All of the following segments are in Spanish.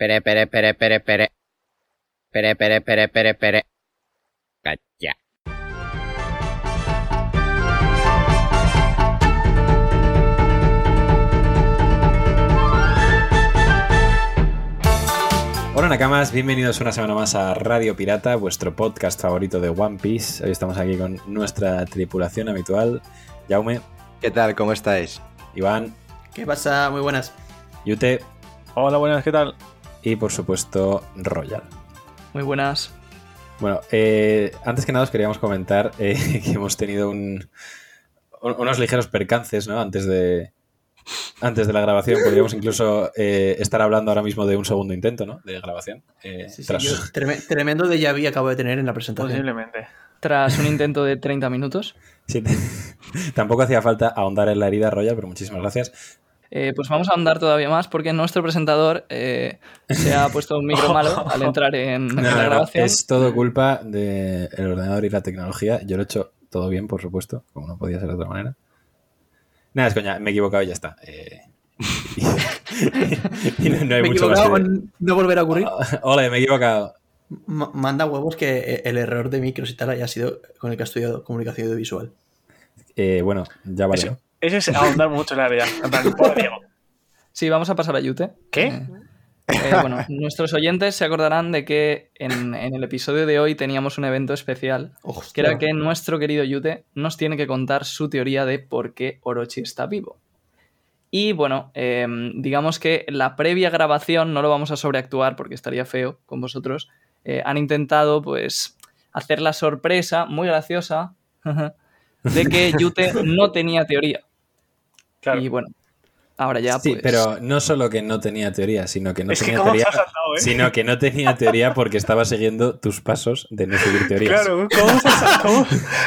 Pere, pere, pere, pere, pere. Pere, pere, pere, pere, pere. Cacha. Hola Nakamas, bienvenidos una semana más a Radio Pirata, vuestro podcast favorito de One Piece. Hoy estamos aquí con nuestra tripulación habitual. Jaume, ¿Qué tal? ¿Cómo estáis? Iván, ¿Qué pasa? Muy buenas. Yute Hola, buenas, ¿qué tal? Y por supuesto Royal. Muy buenas. Bueno, eh, antes que nada os queríamos comentar eh, que hemos tenido un- un- unos ligeros percances ¿no? antes, de, antes de la grabación. Podríamos incluso eh, estar hablando ahora mismo de un segundo intento ¿no? de grabación. Eh, Sí, sí, tras- yo treme- tremendo de vu acabo de tener en la presentación. Posiblemente. Tras un intento de 30 minutos, Sí, Tampoco hacía falta ahondar en la herida, Royal, pero muchísimas gracias. Eh, pues vamos a andar todavía más porque nuestro presentador eh, se ha puesto un micro malo al entrar en, No, la grabación. Es todo culpa del ordenador y la tecnología. Yo lo he hecho todo bien, por supuesto, como no podía ser de otra manera. Nada, es coña, me he equivocado y ya está. Eh, y, y no, no hay Me he mucho más equivocado que- no volver a ocurrir. Ole, me he equivocado. Ma- manda huevos que el error de micros y tal haya sido con el que ha estudiado comunicación audiovisual. Eh, bueno, ya vale. Eso, eso es ahondar mucho en la realidad. En plan, pobre Diego. Sí, vamos a pasar a Yute. ¿Qué? Eh, eh, bueno, nuestros oyentes se acordarán de que en, en el episodio de hoy teníamos un evento especial, Hostia. que era que nuestro querido Yute nos tiene que contar su teoría de por qué Orochi está vivo. Y bueno, eh, digamos que la previa grabación no lo vamos a sobreactuar porque estaría feo con vosotros. Eh, han intentado, pues, hacer la sorpresa, muy graciosa, de que Yute no tenía teoría. Claro. Y bueno, ahora ya, sí, pues. pero no solo que no tenía teoría, sino que no es tenía teoría, saltado, ¿eh? sino que no tenía teoría porque estaba siguiendo tus pasos de no seguir teorías. Claro, ¿cómo se, ha, cómo-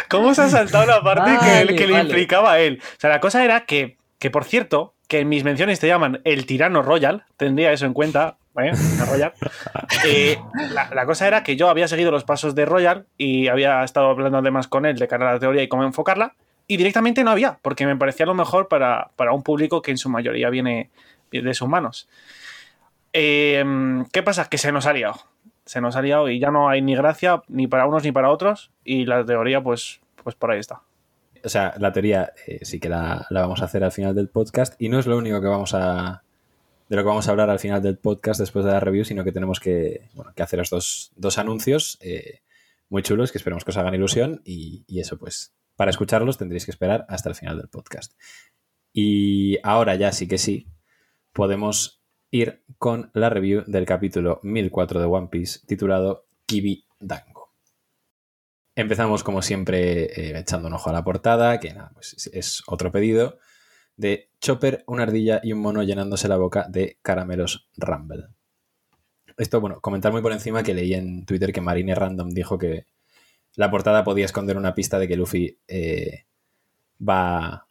cómo se ha saltado la parte que, Vale, que le vale. implicaba a él? O sea, la cosa era que, que, por cierto, que en mis menciones te llaman el tirano royal, tendría eso en cuenta, ¿eh? Royal. Eh, la, la cosa era que yo había seguido los pasos de Royal y había estado hablando además con él de cara a la teoría y cómo enfocarla, y directamente no había, porque me parecía lo mejor para, para un público que en su mayoría viene de sus manos. Eh, ¿Qué pasa? Que se nos ha liado. Se nos ha liado y ya no hay ni gracia ni para unos ni para otros, y la teoría, pues, pues por ahí está. O sea, la teoría eh, sí que la, la vamos a hacer al final del podcast y no es lo único que vamos a de lo que vamos a hablar al final del podcast después de la review, sino que tenemos que, bueno, que haceros dos, dos anuncios eh, muy chulos que esperemos que os hagan ilusión y eso pues para escucharlos tendréis que esperar hasta el final del podcast. Y ahora ya sí que sí podemos ir con la review del capítulo 1004 de One Piece titulado Kibi Dango. Empezamos como siempre eh, echando un ojo a la portada, que nada, pues es- otro pedido de Chopper, una ardilla y un mono llenándose la boca de caramelos Rumble. Esto, bueno, comentar muy por encima que leí en Twitter que Marine Random dijo que la portada podía esconder una pista de que Luffy eh, va,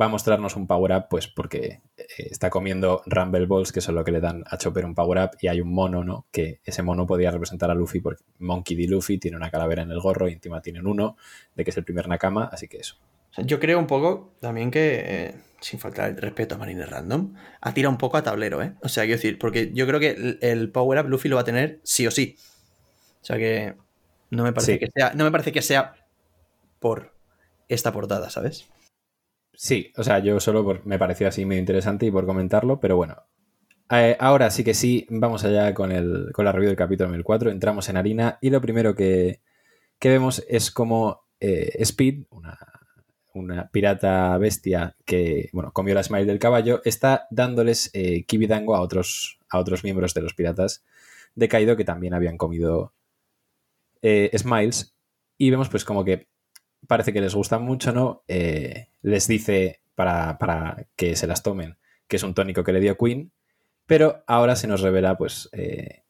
va a mostrarnos un power-up, pues porque eh, está comiendo Rumble Balls, que son lo que le dan a Chopper un power-up, y hay un mono, ¿no? Que ese mono podía representar a Luffy, porque Monkey D. Luffy tiene una calavera en el gorro y encima tienen uno, de que es el primer Nakama, así que eso. Yo creo un poco también que, eh, sin faltar el respeto a Marine Random, ha tirado un poco a tablero, ¿eh? O sea, quiero decir, porque yo creo que el, el Power Up Luffy lo va a tener sí o sí. O sea que no me parece Sí. que sea, no me parece que sea por esta portada, ¿sabes? Sí, o sea, yo solo por- me pareció así medio interesante y por comentarlo, pero bueno. Eh, ahora sí que sí, vamos allá con, el, con la review del capítulo 1004, entramos en harina y lo primero que, que vemos es como eh, Speed, una, una pirata bestia que, bueno, comió la smile del caballo, está dándoles eh, kibidango a otros, a otros miembros de los piratas de Kaido que también habían comido eh, smiles y vemos pues como que parece que les gusta mucho, ¿no? Eh, les dice para, para que se las tomen que es un tónico que le dio Queen, pero ahora se nos revela pues eh,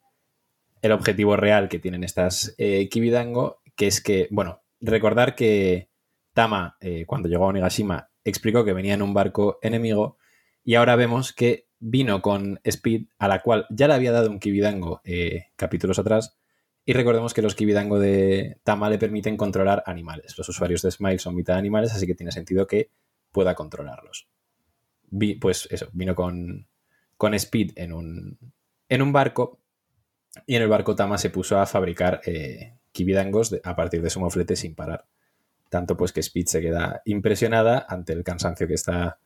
el objetivo real que tienen estas Kibidango, que es que, bueno, recordar que Tama, cuando llegó a Onigashima, explicó que venía en un barco enemigo y ahora vemos que vino con Speed, a la cual ya le había dado un Kibidango capítulos atrás, y recordemos que los Kibidango de Tama le permiten controlar animales. Los usuarios de Smile son mitad animales, así que tiene sentido que pueda controlarlos. Pues eso, vino con, con Speed en un, en un barco y en el barco Tama se puso a fabricar eh, kibidangos a partir de su moflete sin parar. Tanto pues que Speed se queda impresionada ante el cansancio que está,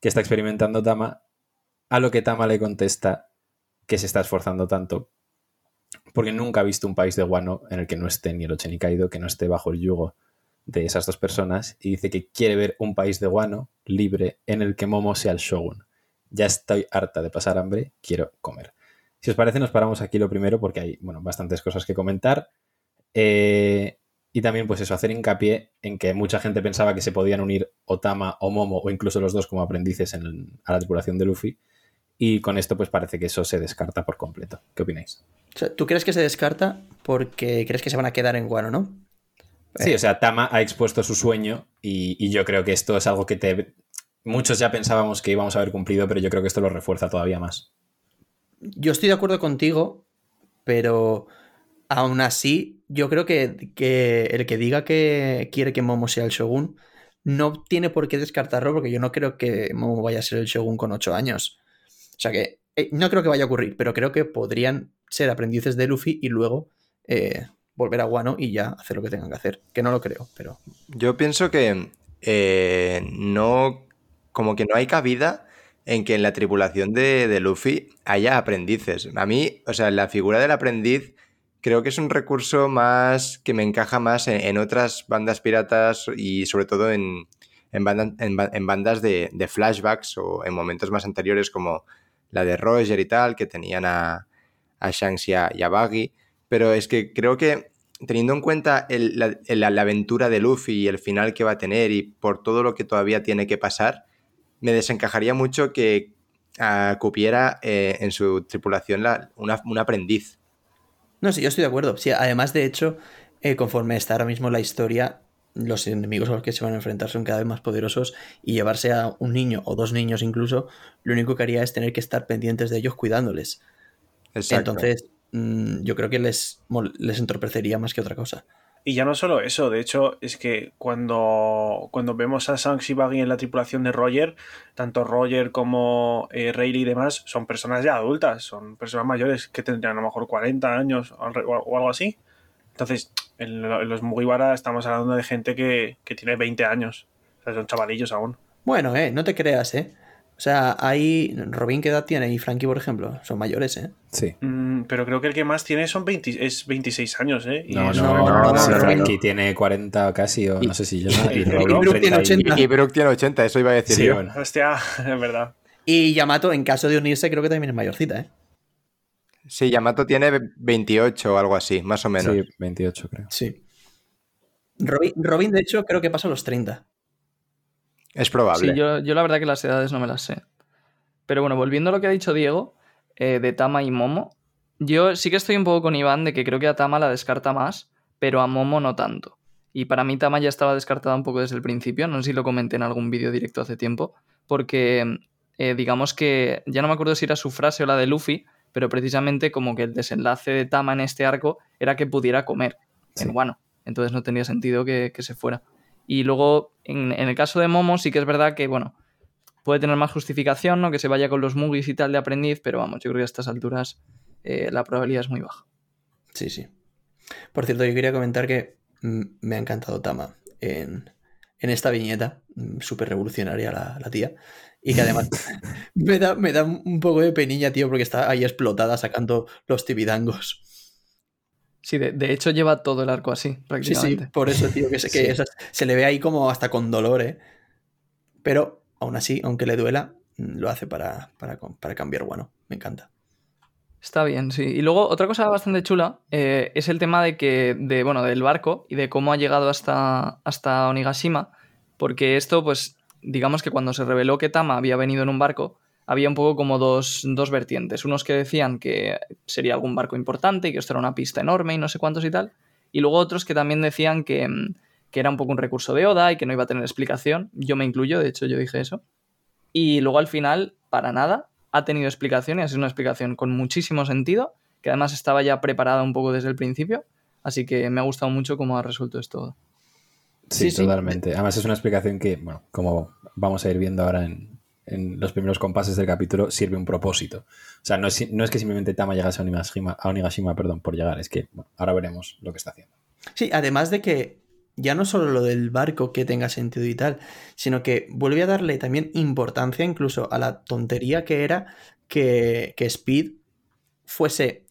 que está experimentando Tama, a lo que Tama le contesta que se está esforzando tanto porque nunca ha visto un país de Wano en el que no esté ni el Ochenikaido, que no esté bajo el yugo de esas dos personas, y dice que quiere ver un país de Wano libre en el que Momo sea el shogun. Ya estoy harta de pasar hambre, quiero comer. Si os parece, nos paramos aquí lo primero porque hay, bueno, bastantes cosas que comentar. Eh, y también, pues eso, hacer hincapié en que mucha gente pensaba que se podían unir Otama o Momo o incluso los dos como aprendices en a la tripulación de Luffy. Y con esto, pues parece que eso se descarta por completo. ¿Qué opináis? ¿tú crees que se descarta porque crees que se van a quedar en Guano, no? Sí, o sea, Tama ha expuesto su sueño y, y yo creo que esto es algo que te... Muchos ya pensábamos que íbamos a haber cumplido, pero yo creo que esto lo refuerza todavía más. Yo estoy de acuerdo contigo, pero aún así, yo creo que, que el que diga que quiere que Momo sea el Shogun no tiene por qué descartarlo, porque yo no creo que Momo vaya a ser el Shogun con 8 años. O sea que eh, no creo que vaya a ocurrir, pero creo que podrían ser aprendices de Luffy y luego eh, volver a Wano y ya hacer lo que tengan que hacer. Que no lo creo, pero. Yo pienso que eh, no. Como que no hay cabida en que en la tripulación de, Luffy haya aprendices. A mí, o sea, la figura del aprendiz creo que es un recurso más que me encaja más en, otras bandas piratas y sobre todo en, en, en bandas de, de flashbacks o en momentos más anteriores como la de Roger y tal, que tenían a, a Shanks y a, y a Buggy. Pero es que creo que teniendo en cuenta la, la aventura de Luffy y el final que va a tener y por todo lo que todavía tiene que pasar, me desencajaría mucho que ah, cupiera eh, en su tripulación la- una- un aprendiz. No, sí, yo estoy de acuerdo. Sí, además, de hecho, eh, conforme está ahora mismo la historia, los enemigos a los que se van a enfrentar son cada vez más poderosos y llevarse a un niño o dos niños incluso, lo único que haría es tener que estar pendientes de ellos cuidándoles. Exacto. Entonces, mm, yo creo que les, les entorpecería más que otra cosa. Y ya no solo eso, de hecho, es que cuando, cuando vemos a Shanks y Buggy en la tripulación de Roger, tanto Roger como eh, Rayleigh y demás son personas ya adultas, son personas mayores que tendrían a lo mejor 40 años o algo así. Entonces, en, lo- en los Mugiwara estamos hablando de gente que, que tiene 20 años, o sea, son chavalillos aún. Bueno, eh, no te creas, eh. O sea, hay. Robin, ¿qué edad tiene? Y Frankie, por ejemplo, son mayores, eh. Sí. Mm, pero creo que el que más tiene son 20 es 26 años, ¿eh? Y No, no, no, no, no, si Frankie no. tiene 40 casi, o Y- no sé si yo. y- y y Robin Brook tiene 30 y- 80. Y Brook tiene 80, eso iba a decir Sí, yo. bueno. Hostia, es verdad. Y Yamato, en caso de unirse, creo que también es mayorcita, eh. Sí, Yamato tiene 28 o algo así, más o menos. Sí, 28 creo. Sí. Robin, Robin, de hecho, creo que pasa a los 30. Es probable. Sí, yo, yo la verdad que las edades no me las sé. Pero bueno, volviendo a lo que ha dicho Diego, eh, de Tama y Momo, yo sí que estoy un poco con Iván de que creo que a Tama la descarta más, pero a Momo no tanto. Y para mí Tama ya estaba descartada un poco desde el principio, no sé si lo comenté en algún vídeo directo hace tiempo, porque eh, digamos que, ya no me acuerdo si era su frase o la de Luffy, pero precisamente como que el desenlace de Tama en este arco era que pudiera comer Sí. en Wano. Entonces no tenía sentido que, que se fuera. Y luego, en, en el caso de Momo, sí que es verdad que, bueno, puede tener más justificación, ¿no? Que se vaya con los Mugis y tal de aprendiz, pero vamos, yo creo que a estas alturas eh, la probabilidad es muy baja. Sí, sí. Por cierto, yo quería comentar que mm, me ha encantado Tama en, en esta viñeta, mm, súper revolucionaria la, la tía, y que además me, da, me da un poco de penilla, tío, porque está ahí explotada sacando los tibidangos. Sí, de, de hecho lleva todo el arco así, Sí, prácticamente. sí, por eso, tío, que, se, que Sí. esas- se le ve ahí como hasta con dolor, ¿eh? Pero aún así, aunque le duela, mm, lo hace para, para, para cambiar guano. Me encanta. Está bien, sí. Y luego otra cosa bastante chula eh, es el tema de que, de, bueno, del barco y de cómo ha llegado hasta, hasta Onigashima, porque esto, pues, digamos que cuando se reveló que Tama había venido en un barco, había un poco como dos, dos vertientes. Unos que decían que sería algún barco importante y que esto era una pista enorme y no sé cuántos y tal. Y luego otros que también decían que, mm, que era un poco un recurso de Oda y que no iba a tener explicación. Yo me incluyo, de hecho yo dije eso. Y luego al final, para nada, ha tenido explicación y ha sido una explicación con muchísimo sentido, que además estaba ya preparada un poco desde el principio. Así que me ha gustado mucho cómo ha resuelto esto. Sí, Sí, sí. totalmente. Además es una explicación que, bueno, como vamos a ir viendo ahora en, en los primeros compases del capítulo sirve un propósito. O sea, no es, no es que simplemente Tama llegase a Onigashima, a Onigashima perdón, por llegar, es que bueno, ahora veremos lo que está haciendo. Sí, además de que ya no solo lo del barco que tenga sentido y tal, sino que vuelve a darle también importancia incluso a la tontería que era que, que Speed fuese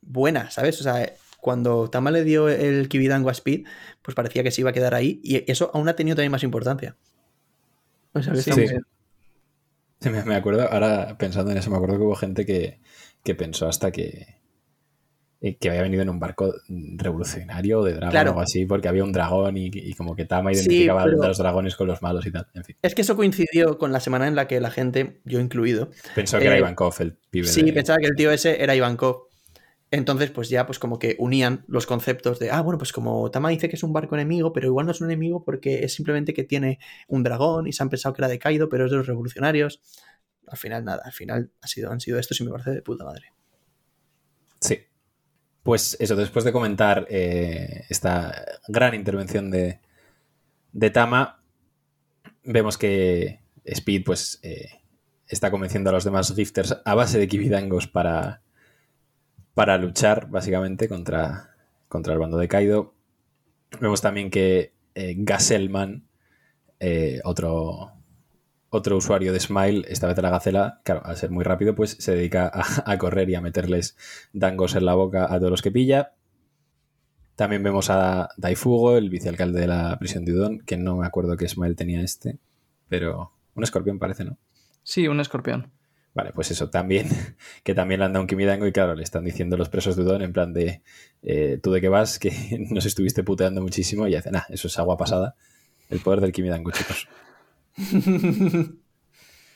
buena, ¿sabes? O sea, cuando Tama le dio el Kibidango a Speed, pues parecía que se iba a quedar ahí y eso aún ha tenido también más importancia. O sea, que Sí, sí. Sí, Me, me acuerdo, ahora pensando en eso, me acuerdo que hubo gente que, que pensó hasta que, eh, que había venido en un barco revolucionario o de dragón Claro. o algo así, porque había un dragón y, y como que Tama identificaba pero- a los dragones con los malos y tal. En fin, Es que eso coincidió con la semana en la que la gente, yo incluido, pensó que era Eh, Ivankov el pibe. Sí, de- pensaba que el tío ese era Ivankov. Entonces, pues ya, pues como que unían los conceptos de, ah, bueno, pues como Tama dice que es un barco enemigo, pero igual no es un enemigo porque es simplemente que tiene un dragón y se han pensado que era de Kaido, pero es de los revolucionarios. Al final, nada, al final ha sido, han sido estos y me parece de puta madre. Sí. Pues eso, después de comentar eh, esta gran intervención de, Tama, vemos que Speed pues eh, está convenciendo a los demás gifters a base de kibidangos para, para luchar básicamente contra, contra el bando de Kaido. Vemos también que eh, Gaselman, eh, otro, otro usuario de Smile, esta vez de la Gacela, claro, al ser muy rápido, pues se dedica a, a correr y a meterles dangos en la boca a todos los que pilla. También vemos a Daifugo, el vicealcalde de la prisión de Udon, que no me acuerdo que Smile tenía este, pero un escorpión parece, ¿no? Sí, un escorpión. Vale, pues eso también, que también le han dado un Kimidango y claro, le están diciendo los presos de Udon en plan de, eh, tú de qué vas, que nos estuviste puteando muchísimo y hacen, ah, eso es agua pasada. El poder del Kimidango, chicos.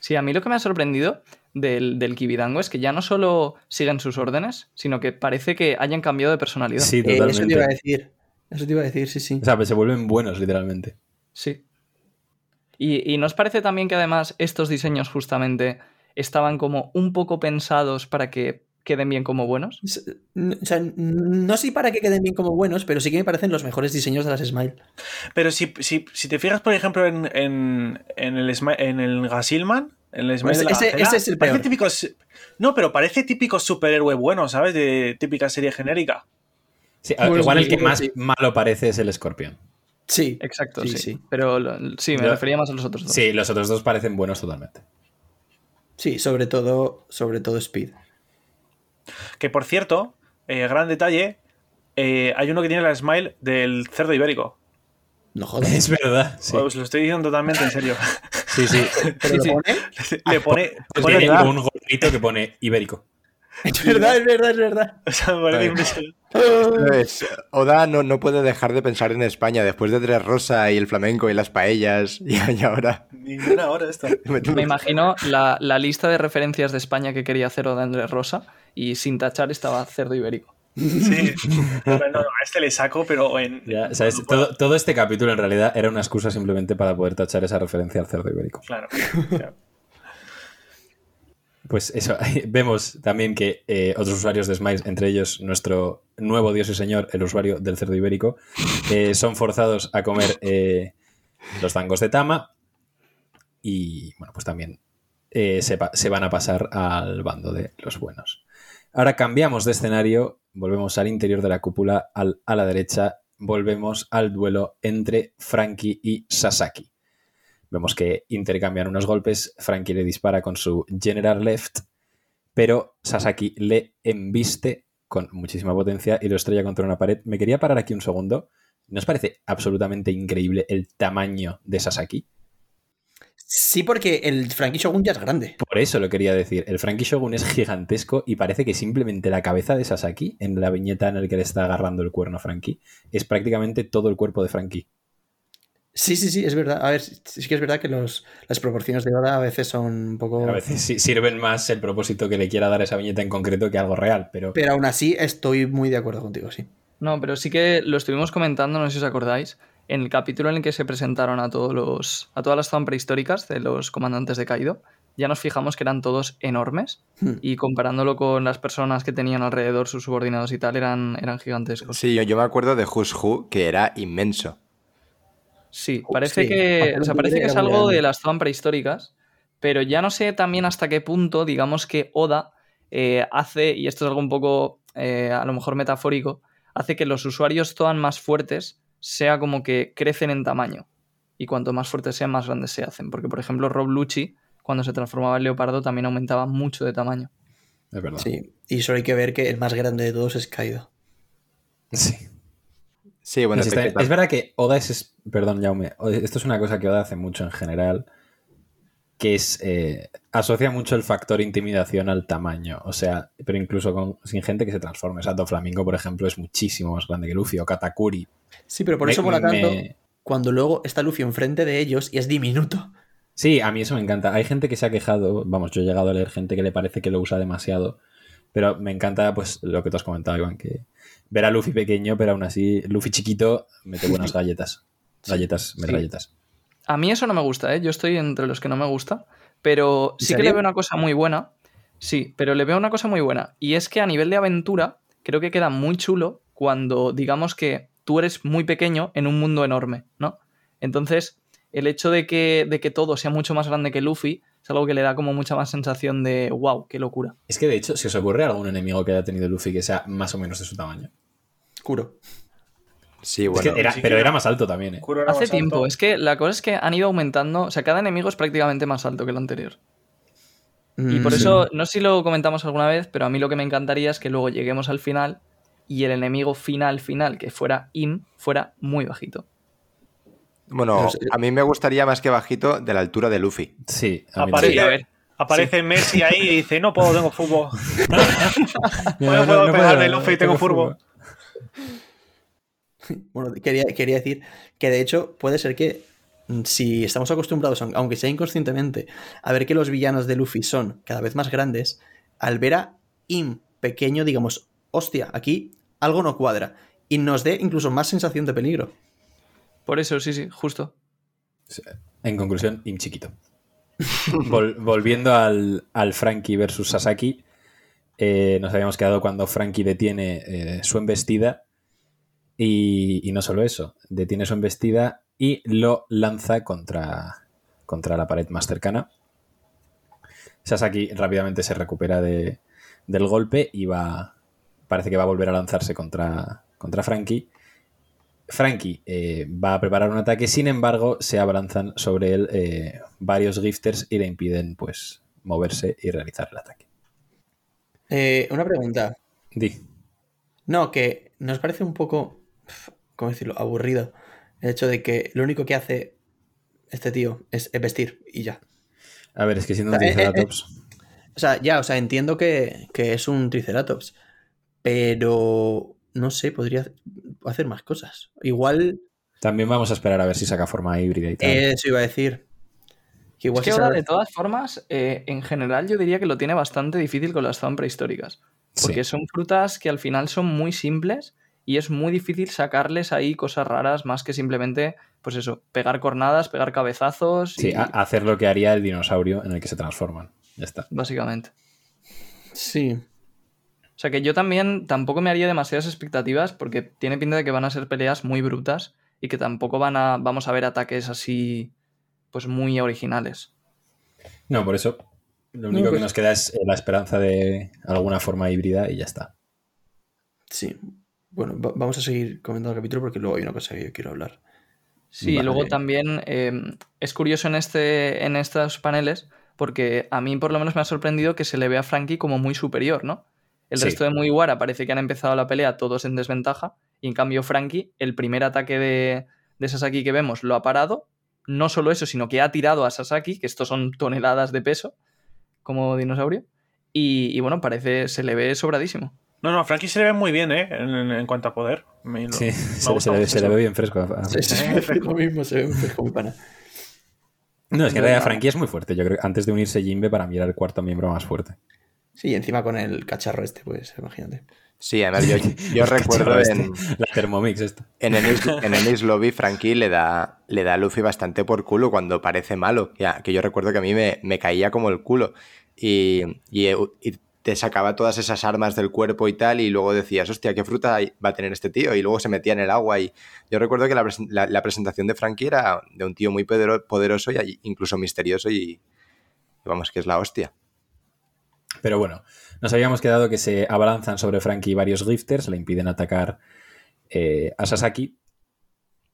Sí, a mí lo que me ha sorprendido del, del Kibidango es que ya no solo siguen sus órdenes, sino que parece que hayan cambiado de personalidad. Sí, Eh, eso te iba a totalmente. decir. Eso te iba a decir, sí, sí. O sea, pues se vuelven buenos, literalmente. Sí. Y, y ¿nos parece también que además estos diseños justamente estaban como un poco pensados para que queden bien como buenos? O sea, no sé para que queden bien como buenos, pero sí que me parecen los mejores diseños de las Smile. Pero si, si, si te fijas, por ejemplo, en, en, en el, en el Gasilman, en el Smile Pues de la ese- Gacela, ese es el parece peor. típico, no, pero parece típico superhéroe bueno, ¿sabes? De típica serie genérica. Sí, Pues igual el que sí. más malo parece es el escorpión. Sí, Exacto, Sí, sí. sí. Pero lo- sí, me Yo- refería más a los otros dos. Sí, los otros dos parecen buenos totalmente. Sí, sobre todo, sobre todo Speed. Que por cierto, eh, gran detalle, eh, hay uno que tiene la smile del cerdo ibérico. No jodas. Es verdad. Sí, Os lo estoy diciendo totalmente en serio. sí. sí. ¿Pero lo sí. pone? Le pone. Pues pone tiene la- un gorrito que pone ibérico. Es verdad, es verdad, es verdad. O sea, me impresionante. Pues, Oda no, no puede dejar de pensar en España después de Tres Rosa y el flamenco y las paellas y, y ahora. Ninguna hora esto. Me imagino la, la lista de referencias de España que quería hacer de Andrés Rosa y sin tachar estaba cerdo ibérico. Sí. No, no, no, a este le saco, pero en. Ya, ¿sabes? Todo, todo este capítulo en realidad era una excusa simplemente para poder tachar esa referencia al cerdo ibérico. Claro. claro. Pues eso, vemos también que eh, otros usuarios de Smiles, entre ellos nuestro nuevo dios y señor, el usuario del cerdo ibérico, eh, son forzados a comer eh, los tangos de Tama y, bueno, pues también se van a pasar al bando de los buenos. Ahora cambiamos de escenario, volvemos al interior de la cúpula, al- a la derecha, volvemos al duelo entre Frankie y Sasaki. Vemos que intercambian unos golpes, Frankie le dispara con su General Left, pero Sasaki le embiste con muchísima potencia y lo estrella contra una pared. Me quería parar aquí un segundo. ¿No os parece absolutamente increíble el tamaño de Sasaki? Sí, porque el Frankie Shogun ya es grande. Por eso lo quería decir. El Frankie Shogun es gigantesco y parece que simplemente la cabeza de Sasaki, en la viñeta en la que le está agarrando el cuerno a Frankie, es prácticamente todo el cuerpo de Frankie. Sí, sí, sí, es verdad. A ver, sí que es verdad que los, las proporciones de Oda a veces son un poco... A veces sí sirven más el propósito que le quiera dar a esa viñeta en concreto que algo real, pero... Pero aún así estoy muy de acuerdo contigo, sí. No, pero sí que lo estuvimos comentando, no sé si os acordáis, en el capítulo en el que se presentaron a todos los. a todas las zonas prehistóricas de los comandantes de Kaido. Ya nos fijamos que eran todos enormes. Hmm. Y comparándolo con las personas que tenían alrededor, sus subordinados y tal, eran, eran gigantescos. Sí, yo, yo me acuerdo de Who's Who, que era inmenso. Sí, parece Sí, que. papel O sea, parece que es algo grande. de las zonas prehistóricas. pero ya no sé también hasta qué punto, digamos que Oda eh, hace, y esto es algo un poco eh, a lo mejor metafórico, hace que los usuarios todan más fuertes sea como que crecen en tamaño. Y cuanto más fuertes sean, más grandes se hacen. Porque, por ejemplo, Rob Lucci, cuando se transformaba en leopardo, también aumentaba mucho de tamaño. Es verdad. Sí, y solo hay que ver que el más grande de todos es Kaido. Sí. Sí, bueno, Sí, es que- es verdad que Oda es, es- Perdón, Jaume. Esto es una cosa que Oda hace mucho en general. Que es. eh, asocia mucho el factor intimidación al tamaño. O sea, pero incluso con, sin gente que se transforme. O sea, Doflamingo, por ejemplo, es muchísimo más grande que Luffy. O Katakuri. Sí, pero por Me- eso mola tanto me- cuando luego está Luffy enfrente de ellos y es diminuto. Sí, a mí eso me encanta. Hay gente que se ha quejado, vamos, yo he llegado a leer gente que le parece que lo usa demasiado, pero me encanta pues lo que tú has comentado, Iván, que ver a Luffy pequeño, pero aún así Luffy chiquito mete buenas galletas. Galletas, Sí. metralletas. A mí eso no me gusta, ¿eh? Yo estoy entre los que no me gusta, pero ¿En sí que le veo una cosa muy buena. Sí, pero le veo una cosa muy buena. Y es que a nivel de aventura, creo que queda muy chulo cuando digamos que tú eres muy pequeño en un mundo enorme, ¿no? Entonces, el hecho de que, de que todo sea mucho más grande que Luffy es algo que le da como mucha más sensación de wow, qué locura. Es que de hecho, si os ocurre algún enemigo que haya tenido Luffy que sea más o menos de su tamaño. Kuro. sí, Es bueno. que era- sí pero era más alto también, ¿eh? Kuro era Hace más alto. tiempo, es que la cosa es que han ido aumentando, o sea, cada enemigo es prácticamente más alto que el anterior. Y Mm, por sí. eso, no sé si lo comentamos alguna vez, pero a mí lo que me encantaría es que luego lleguemos al final y el enemigo final, final, que fuera Im, fuera muy bajito. Bueno, No sé. a mí me gustaría más que bajito de la altura de Luffy. Sí, a mí Aparece, Sí, a ver. aparece Messi ahí y dice, no puedo, tengo fútbol. No, no puedo pegarle Luffy, tengo furbo. Bueno, quería, quería decir que de hecho puede ser que mm, si estamos acostumbrados, aun- aunque sea inconscientemente, a ver que los villanos de Luffy son cada vez más grandes, al ver a Im pequeño, digamos, hostia, aquí algo no cuadra. Y nos dé incluso más sensación de peligro. Por eso, sí, sí, justo. En conclusión, Im chiquito. Vol- volviendo al, al Frankie versus Sasaki, eh, nos habíamos quedado cuando Frankie detiene eh, su embestida y, no solo eso, detiene su embestida y lo lanza contra, contra la pared más cercana. Sasaki rápidamente se recupera de- del golpe y va, parece que va a volver a lanzarse contra, contra Frankie. Frankie eh, va a preparar un ataque, sin embargo, se abalanzan sobre él eh, varios gifters y le impiden pues moverse y realizar el ataque. Eh, una pregunta. Di. No, que nos parece un poco, ¿cómo decirlo?, aburrido el hecho de que lo único que hace este tío es, es vestir y ya. A ver, es que siendo un. Triceratops. O sea, ya, o sea, entiendo que, que es un Triceratops, pero no sé, podría hacer más cosas. Igual, También vamos a esperar a ver si saca forma híbrida y tal. eso iba a decir. Que igual Es que ahora, sabe- de todas formas, eh, en general yo diría que lo tiene bastante difícil con las zonas prehistóricas. Porque Sí. son frutas que al final son muy simples y es muy difícil sacarles ahí cosas raras más que simplemente, pues eso, pegar cornadas, pegar cabezazos. Sí, y- hacer lo que haría el dinosaurio en el que se transforman. Ya está. Básicamente. Sí. O sea que yo también tampoco me haría demasiadas expectativas porque tiene pinta de que van a ser peleas muy brutas y que tampoco van a, vamos a ver ataques así, pues muy originales. No, por eso lo No, único que pues- nos queda es eh, la esperanza de alguna forma híbrida y ya está. Sí. Bueno, va- vamos a seguir comentando el capítulo porque luego hay una cosa que yo quiero hablar. Sí, Vale. luego también eh, es curioso en, este, en estos paneles porque a mí por lo menos me ha sorprendido que se le ve a Frankie como muy superior, ¿no? El Sí. resto de Mugiwara parece que han empezado la pelea todos en desventaja y en cambio Frankie, el primer ataque de, de Sasaki que vemos lo ha parado. No solo eso, sino que ha tirado a Sasaki, que estos son toneladas de peso como dinosaurio. Y, y bueno, parece, se le ve sobradísimo. No, no, Frankie se le ve muy bien, ¿eh? En, en- en cuanto a poder. Me- lo- Sí, me se, se le, se ve bien fresco. a- a- Sí, sí, Eh, es lo mismo, se ve fresco muy pana. No, es que en realidad Frankie es muy fuerte. Yo creo que antes de unirse Jimbe para mirar el cuarto miembro más fuerte. Sí, encima con el cacharro este, pues imagínate. Sí, además yo, yo recuerdo Cacharro en, este, La Thermomix esta. en Ennis, en Ennis Lobby, Frankie le da, le da a Luffy bastante por culo cuando parece malo. Ya, que yo recuerdo que a mí me, me caía como el culo. Y, y- y te sacaba todas esas armas del cuerpo y tal, y luego decías, hostia, ¿qué fruta va a tener este tío? Y luego se metía en el agua. Y yo recuerdo que la, la- la presentación de Frankie era de un tío muy podero- poderoso y incluso misterioso y, Y vamos, que es la hostia. Pero bueno, nos habíamos quedado que se abalanzan sobre Frankie varios gifters, le impiden atacar eh, a Sasaki.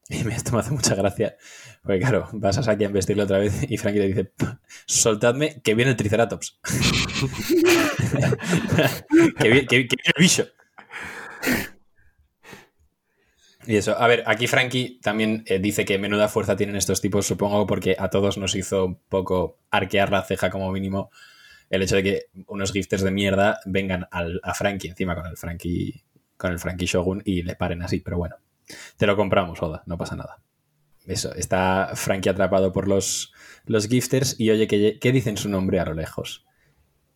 Y me, esto me hace mucha gracia, porque claro, va Sasaki a embestirle otra vez y Frankie le dice, soltadme que viene el Triceratops. que, viene, que, que viene el bicho. Y eso, a ver, aquí Frankie también eh, dice que menuda fuerza tienen estos tipos, supongo porque a todos nos hizo un poco arquear la ceja como mínimo el hecho de que unos gifters de mierda vengan al, a Frankie encima con el Frankie con el Shogun y le paren así, pero bueno, te lo compramos, Oda, no pasa nada. Eso, está Frankie atrapado por los, los gifters y oye, ¿qué, dicen su nombre a lo lejos?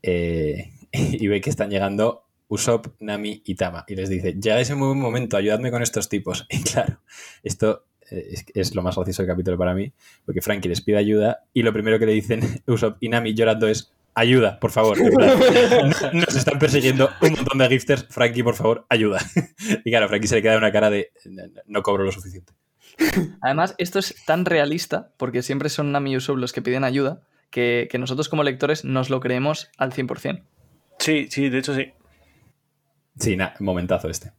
Eh, y ve que están llegando Usopp, Nami y Tama. Y les dice, llegáis en muy buen momento, ayudadme con estos tipos. Y claro, esto es, es, lo más gracioso del capítulo para mí, porque Frankie les pide ayuda y lo primero que le dicen Usopp y Nami llorando es, ayuda, por favor. Nos están persiguiendo un montón de gifters. Frankie, por favor, ayuda. Y claro, Frankie se le queda una cara de, no cobro lo suficiente. Además, esto es tan realista, porque siempre son Nami y Usopp los que piden ayuda, que, que nosotros como lectores nos lo creemos al 100%. Sí, sí, de hecho sí. Sí, nada, momentazo este.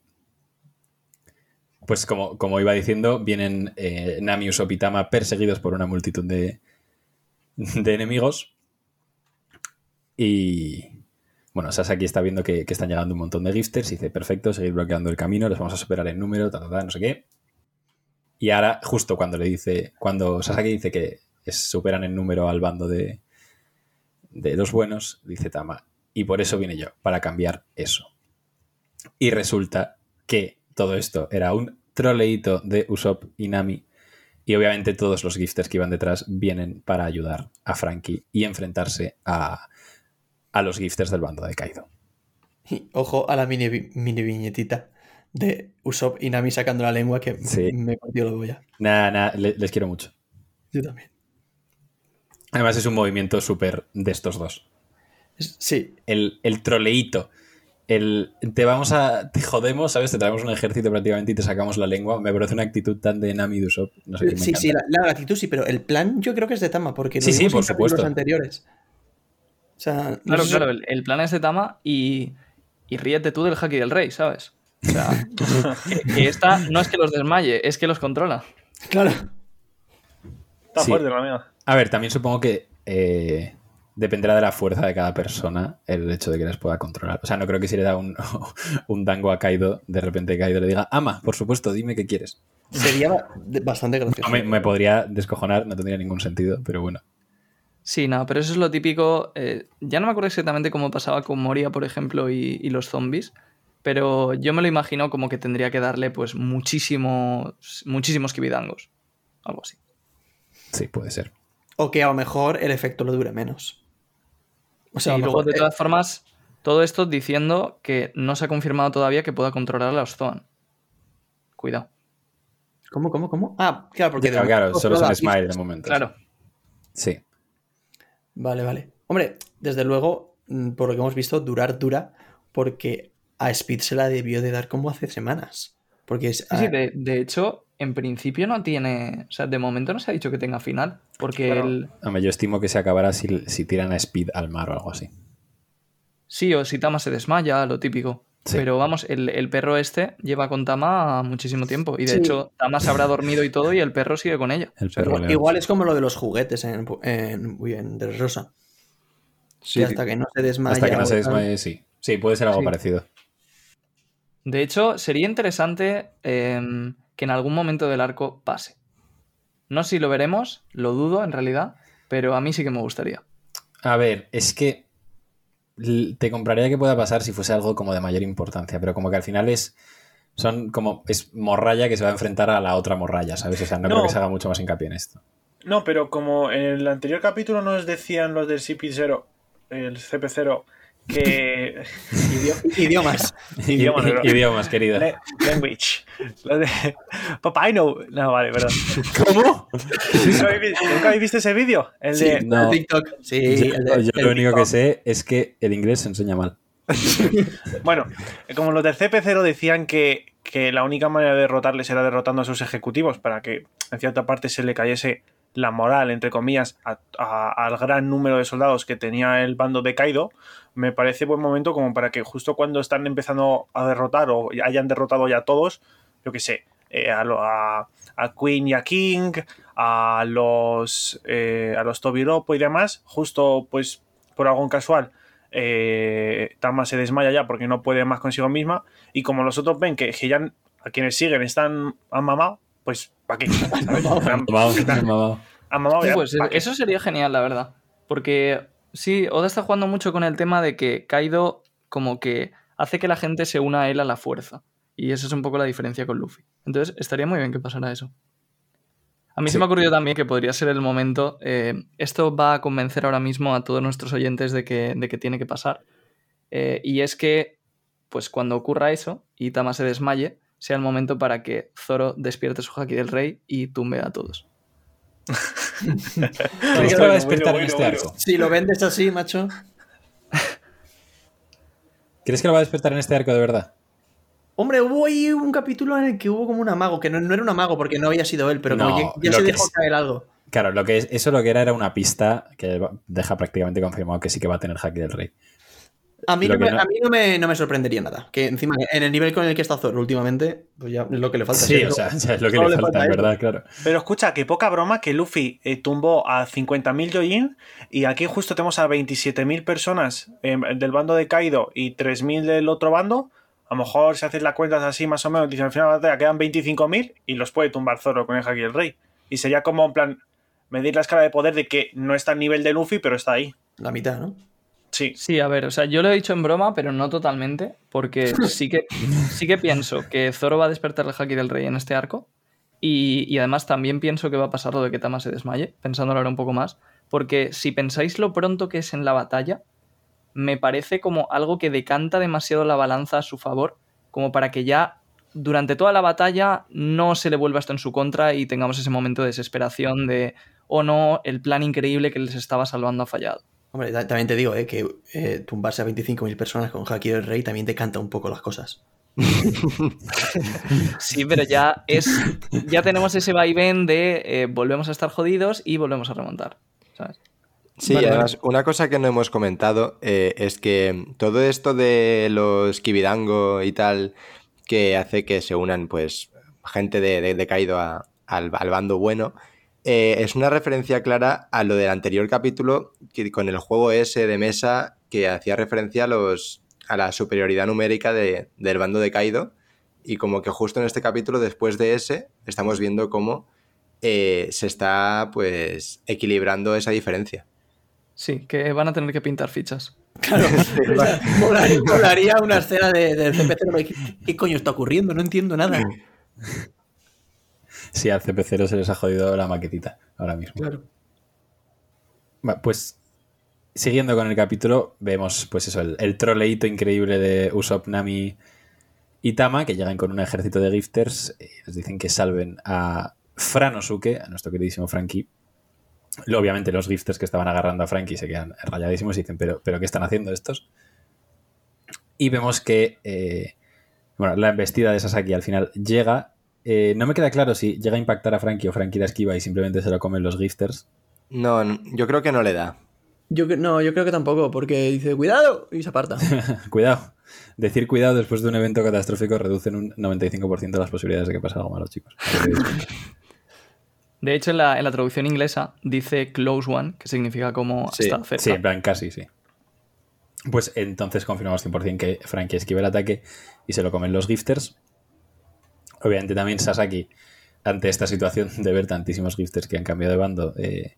Pues como, como iba diciendo, vienen eh, Nami, Usopp y Tama perseguidos por una multitud de, de enemigos. Y bueno, Sasaki está viendo que, están llegando un montón de gifters y dice, perfecto, seguir bloqueando el camino, les vamos a superar en número, ta, ta, ta, no sé qué. Y ahora, justo cuando le dice, cuando Sasaki dice que superan en número al bando de, de los buenos, dice Tama, y por eso vine yo, para cambiar eso. Y resulta que todo esto era un troleíto de Usopp y Nami. Y obviamente todos los gifters que iban detrás vienen para ayudar a Frankie y enfrentarse a, a los gifters del bando de Kaido. Y ojo a la mini, mini viñetita de Usopp y Nami sacando la lengua que Sí. me partió la boya. Nada, nada, le- les quiero mucho. Yo también. Además es un movimiento súper de estos dos. Sí, El, el troleíto. El te vamos a. Te jodemos, ¿sabes? Te traemos un ejército prácticamente y te sacamos la lengua. Me parece una actitud tan de Nami y de Usopp. No sé, me sí, sí, la, la gratitud sí, pero el plan yo creo que es de Tama, porque lo Sí, sí, por supuesto. anteriores. O sea, no Claro, sé- claro, el, el plan es de Tama y, y ríete tú del Haki del Rey, ¿sabes? O sea, que, que esta no es que los desmaye, es que los controla. claro. Está Sí. fuerte la mía. A ver, también supongo que eh, dependerá de la fuerza de cada persona el hecho de que les pueda controlar. O sea, no creo que si le da un, un dango a Kaido, de repente Kaido le diga, ama, por supuesto, dime qué quieres. Sería bastante gracioso. No, me, me podría descojonar, no tendría ningún sentido, pero bueno. Sí, no, pero eso es lo típico. eh, ya no me acuerdo exactamente cómo pasaba con Moria, por ejemplo, y, y los zombies, pero yo me lo imagino como que tendría que darle pues muchísimos, muchísimos kibidangos. Algo así. Sí, puede ser. O que a lo mejor el efecto lo dure menos. O sea, y luego, mejor, de todas formas, todo esto diciendo que no se ha confirmado todavía que pueda controlar a los Zoan. Cuidado. ¿Cómo, cómo, cómo? Ah, claro, porque... Claro, claro, solo es toda un la smile de momento. Claro. Sí. Vale, vale. Hombre, desde luego, mm, por lo que hemos visto, durar dura, porque a Speed se la debió de dar como hace semanas. Porque es... Sí, sí, de, de hecho, en principio no tiene. O sea, de momento no se ha dicho que tenga final. Porque Claro. el. Hombre, yo estimo que se acabará si, si tiran a Speed al mar o algo así. Sí, o si Tama se desmaya, lo típico. Sí. Pero vamos, el, el perro este lleva con Tama muchísimo tiempo. Y de Sí. hecho, Tama se habrá dormido y todo, y el perro sigue con ella. El perro igual, es como lo de los juguetes en, en, en Rosa. Sí, que hasta que no se desmaya... Hasta que no se desmaye, sí. Sí, puede ser algo Sí. parecido. De hecho, sería interesante em, que en algún momento del arco pase. No sé si lo veremos, lo dudo en realidad, pero a mí sí que me gustaría. A ver, es que te compraría que pueda pasar si fuese algo como de mayor importancia, pero como que al final es son como es morralla que se va a enfrentar a la otra morralla, ¿sabes? O sea, no, No. creo que se haga mucho más hincapié en esto. No, pero como en el anterior capítulo nos decían los del CP0, el CP0, que. Idio- Idiomas. Idiomas, ¿verdad? Idiomas, querida. Le- Language. Lo de. Papá, I know. No, vale, perdón. ¿Cómo? ¿Nunca habéis, visto ese vídeo? El Sí, de. No. TikTok. Sí, yo el de- yo el lo único que sé es que el inglés se enseña mal. Bueno, como los del CP0 decían que, que la única manera de derrotarles era derrotando a sus ejecutivos para que en cierta parte se le cayese la moral, entre comillas, al gran número de soldados que tenía el bando de Kaido, me parece buen momento como para que justo cuando están empezando a derrotar o ya hayan derrotado ya todos, yo qué sé, eh, a, lo- a- a Queen y a King, a los, eh, a los Tobiropo y demás, justo pues por algo casual, eh, Tama se desmaya ya porque no puede más consigo misma y como los otros ven que, que a quienes siguen están han mamado, pues ¿para qué? ¿Sabes? Han- Mamado, mamado. han mamado ya, Pues eso sería genial, la verdad. Porque sí, Oda está jugando mucho con el tema de que Kaido como que hace que la gente se una a él a la fuerza. Y esa es un poco la diferencia con Luffy. Entonces estaría muy bien que pasara eso. A mí Sí. se me ha ocurrido también que podría ser el momento. eh, esto va a convencer ahora mismo a todos nuestros oyentes de que, de que tiene que pasar. Eh, y es que, pues cuando ocurra eso y Tama se desmaye, sea el momento para que Zoro despierte su haki del rey y tumbe a todos. ¿Crees que lo va a despertar bueno, en este bueno, arco? Si lo vendes así, macho. ¿Crees que lo va a despertar en este arco de verdad? Hombre, hubo ahí un capítulo en el que hubo como un amago, que no, no era un amago porque no había sido él, pero como No, ya se dejó es- caer algo. Claro, lo que es, eso lo que era era una pista que deja prácticamente confirmado que sí que va a tener Haki del Rey. A mí, no me, no- a mí no, me, no me sorprendería nada. Que encima, en el nivel con el que está Zoro últimamente, pues ya es lo que le falta. Sí, Si o sea, ya es lo que le le falta, en verdad, claro. Pero escucha, que poca broma que Luffy eh, tumbó a 50.000 Yoyin y aquí justo tenemos a 27.000 personas eh, del bando de Kaido y 3.000 del otro bando. A lo mejor si haces las cuentas así más o menos, dicen al final de la batalla quedan 25.000 y los puede tumbar Zoro con el Haki del Rey. Y sería como en plan medir la escala de poder de que no está al nivel de Luffy, pero está ahí. La mitad, ¿no? Sí. Sí, a ver, o sea, yo lo he dicho en broma, pero no totalmente, porque sí que, sí que pienso que Zoro va a despertar el Haki del Rey en este arco, y, y además también pienso que va a pasar lo de que Tama se desmaye, pensándolo ahora un poco más, porque si pensáis lo pronto que es en la batalla, me parece como algo que decanta demasiado la balanza a su favor, como para que ya durante toda la batalla no se le vuelva esto en su contra y tengamos ese momento de desesperación de, oh no, el plan increíble que les estaba salvando ha fallado. Hombre, ta- también te digo, eh, que eh, tumbarse a 25.000 personas con Haki del Rey también te canta un poco las cosas. Sí, pero ya es. Ya tenemos ese vaivén de eh, volvemos a estar jodidos y volvemos a remontar. ¿sabes? Sí, Vale, además, una cosa que no hemos comentado eh, es que todo esto de los Kibidango y tal, que hace que se unan, pues, gente de, de, de Kaido a- al, al bando bueno, eh, es una referencia clara a lo del anterior capítulo, que, con el juego ese de mesa que hacía referencia a, los, a la superioridad numérica de- del bando de Kaido. Y como que justo en este capítulo, después de ese, estamos viendo cómo eh, se está, pues, equilibrando esa diferencia. Sí, que van a tener que pintar fichas. Claro, o sea, molaría, molaría una escena de, del CP0. ¿Qué, ¿Qué coño está ocurriendo? No entiendo nada. Sí, al CP0 se les ha jodido la maquetita ahora mismo. Claro. Pues siguiendo con el capítulo, vemos pues eso, el, el troleíto increíble de Usopp, Nami y Tama, que llegan con un ejército de gifters y les dicen que salven a Franosuke, a nuestro queridísimo Frankie. Obviamente los gifters que estaban agarrando a Frankie se quedan rayadísimos y dicen, pero, pero ¿qué están haciendo estos? Y vemos que eh, bueno, la embestida de Sasaki al final llega. Eh, no me queda claro si llega a impactar a Frankie o Frankie la esquiva y simplemente se lo comen los gifters. No, yo creo que no le da. Yo, no, yo creo que tampoco, porque dice, cuidado, y se aparta. cuidado. Decir cuidado después de un evento catastrófico reduce en un 95% las posibilidades de que pase algo malo, chicos. De hecho, en la, en la traducción inglesa dice close one, que significa como Sí, está cerca. Sí, en plan casi, sí. Pues entonces confirmamos 100% que Frankie esquiva el ataque y se lo comen los gifters. Obviamente también Sasaki, ante esta situación de ver tantísimos gifters que han cambiado de bando, eh,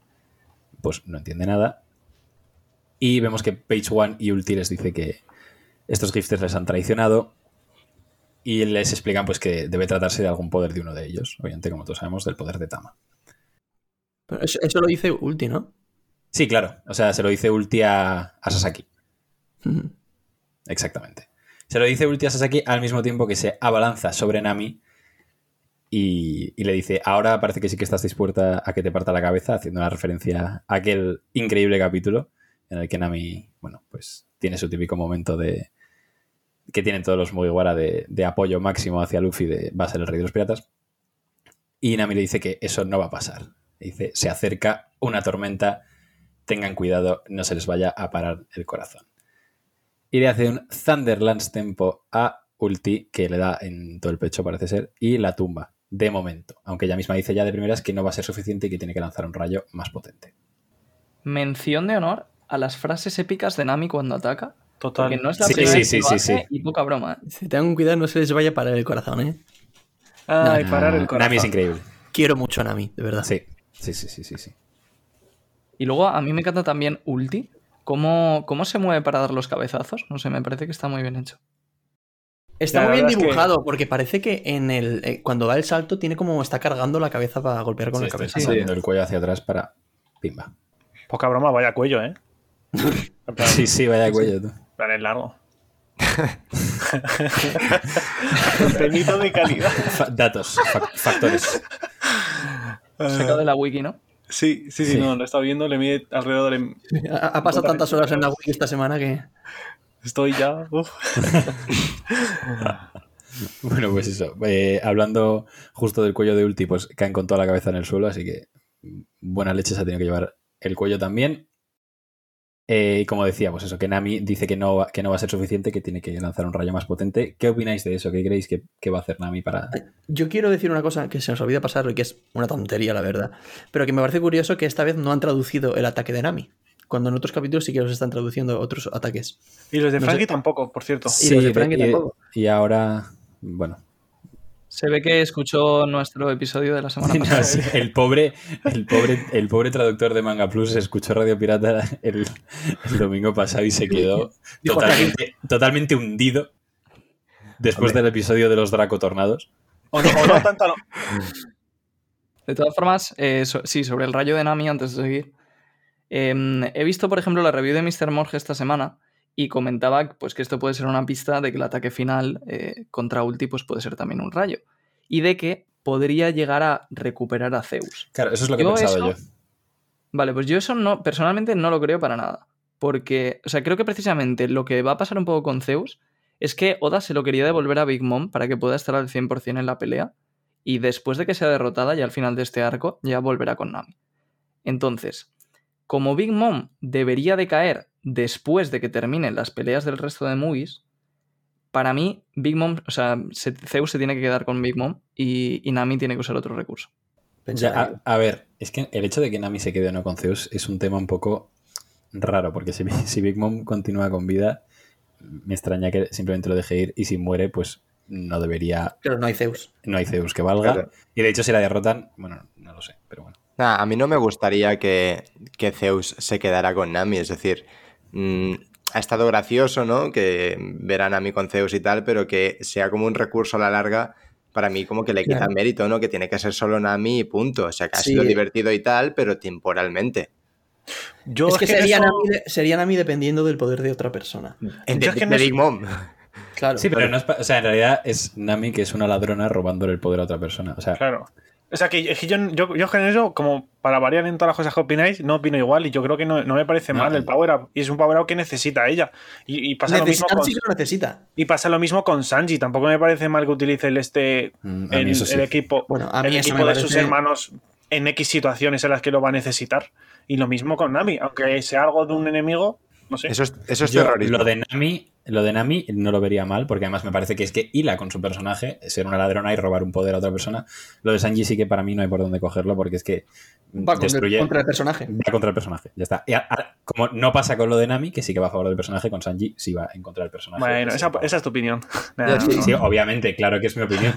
pues no entiende nada. Y vemos que Page One y Ulti les dice que estos gifters les han traicionado y les explican pues que debe tratarse de algún poder de uno de ellos. Obviamente, como todos sabemos, del poder de Tama. Pero eso, eso lo dice Ulti, ¿no? Sí, claro. O sea, se lo dice Ulti a, a Sasaki. Exactamente. Se lo dice Ulti a Sasaki al mismo tiempo que se abalanza sobre Nami y, le dice, ahora parece que sí que estás dispuesta a que te parta la cabeza, haciendo una referencia a aquel increíble capítulo en el que Nami, bueno, pues tiene su típico momento de que tienen todos los Mugiwara de, de apoyo máximo hacia Luffy de va a ser el rey de los piratas. Y Nami le dice que eso no va a pasar. Dice, se acerca una tormenta, tengan cuidado, no se les vaya a parar el corazón. Y le hace un Thunderlands Tempo a Ulti, que le da en todo el pecho, parece ser, y la tumba, de momento. Aunque ella misma dice ya de primeras que no va a ser suficiente y que tiene que lanzar un rayo más potente. Mención de honor a las frases épicas de Nami cuando ataca. Total. Porque no es la Sí, primera sí, vez sí, que lo hace y poca broma. ¿eh? Si tengan cuidado, no se les vaya a parar el corazón, ¿eh? Ay, Ah, parar el corazón. Nami es increíble. Quiero mucho a Nami, de verdad. Sí, sí, sí, sí, sí. sí. Y luego a mí me encanta también Ulti. Cómo, cómo se mueve para dar los cabezazos. No sé, me parece que está muy bien hecho. Está La muy bien verdad es que- dibujado, porque parece que en el eh, cuando da el salto tiene como está cargando la cabeza para golpear con Sí, la está cabeza. pasando el cuello hacia atrás para... Pimba. Poca broma, vaya cuello, ¿eh? Plan, Sí, sí, vaya cuello. tú. plan, es largo. Contenido de calidad. Fa- datos, fac- factores. Sacado de la wiki, ¿no? Sí, sí, sí, Sí. no, lo he estado viendo, le mide alrededor de... Ha, ha pasado tantas horas en la wiki esta semana que. Estoy ya... Bueno, pues eso. eh, hablando justo del cuello de Ulti, pues caen con toda la cabeza en el suelo, así que mm, buena leche se ha tenido que llevar el cuello también. Eh, y como decía, pues eso, que Nami dice que no, va, que no va a ser suficiente, que tiene que lanzar un rayo más potente. ¿Qué opináis de eso? ¿Qué creéis que, que va a hacer Nami para...? Yo quiero decir una cosa que se nos olvida pasar y que es una tontería, la verdad. Pero que me parece curioso que esta vez no han traducido el ataque de Nami. Cuando en otros capítulos sí que los están traduciendo otros ataques. Y los de No sé. Frankie tampoco, por cierto. Y los de Frankie y, tampoco. y ahora, bueno, Se ve que escuchó nuestro episodio de la semana No, pasada. sí, el pobre, el pobre, el pobre traductor de Manga Plus escuchó Radio Pirata el, el domingo pasado y se quedó totalmente, totalmente hundido después Hombre. del episodio de los Draco Tornados. O no, o no tanto... no. De todas formas, eh, so- sí, sobre el rayo de Nami, antes de seguir. Em, he visto, por ejemplo, la review de Mr. Morge esta semana y comentaba pues, que esto puede ser una pista de que el ataque final eh, contra Ulti pues, puede ser también un rayo. Y de que podría llegar a recuperar a Zeus. Claro, eso es lo que Yo eso- yo. Vale, pues yo eso no, personalmente no lo creo para nada. Porque, o sea, creo que precisamente lo que va a pasar un poco con Zeus es que Oda se lo quería devolver a Big Mom para que pueda estar al 100% en la pelea. Y después de que sea derrotada, ya al final de este arco, ya volverá con Nami. Entonces, como Big Mom debería de caer después de que terminen las peleas del resto de movies, para mí, Big Mom, o sea, se- Zeus se tiene que quedar con Big Mom y, y Nami tiene que usar otro recurso. Ya, a, a ver, es que el hecho de que Nami se quede o no con Zeus es un tema un poco raro, porque si, si Big Mom continúa con vida, me extraña que simplemente lo deje ir y si muere, pues no debería, Pero no hay Zeus. no hay Zeus que valga. Claro. Y de hecho, si la derrotan, bueno, no lo sé, pero bueno. A mí no me gustaría que, que Zeus se quedara con Nami, es decir, mm, ha estado gracioso, ¿no? Que ver a Nami con Zeus y tal, pero que sea como un recurso a la larga, para mí como que le quita Claro. mérito, ¿no? Que tiene que ser solo Nami y punto. O sea, que ha Sí. sido divertido y tal, pero temporalmente. Yo es que, en sería, eso- Nami de- sería Nami dependiendo del poder de otra persona. En de, que de no Big Mom. Claro. Sí, pero no es, o sea, en realidad es Nami que es una ladrona robándole el poder a otra persona. O sea, Claro. O sea, que, yo, yo, yo en eso, como para variar en todas las cosas que opináis, no opino igual y yo creo que no, no me parece No, mal el. Power Up. Y es un Power Up que necesita ella. Y, y pasa, lo mismo con, sí lo necesita. y pasa lo mismo con Sanji. Tampoco me parece mal que utilice el, este, mm, el, eso sí. el equipo, Bueno, a el equipo de sus hermanos en X situaciones en las que lo va a necesitar. Y lo mismo con Nami. Aunque sea algo de un enemigo, no sé. Eso es, eso es Yo terrorismo. lo de Nami, lo de Nami no lo vería mal, porque además me parece que es que hila con su personaje, ser una ladrona y robar un poder a otra persona. Lo de Sanji sí que para mí no hay por dónde cogerlo, porque es que Va contra, destruye. contra el personaje. Va contra el personaje, ya está. A- como no pasa con lo de Nami, que sí que va a favor del personaje, con Sanji sí va en contra del personaje. Bueno, esa, es tu opinión. Nah, sí, no. Sí, obviamente, claro que es mi opinión.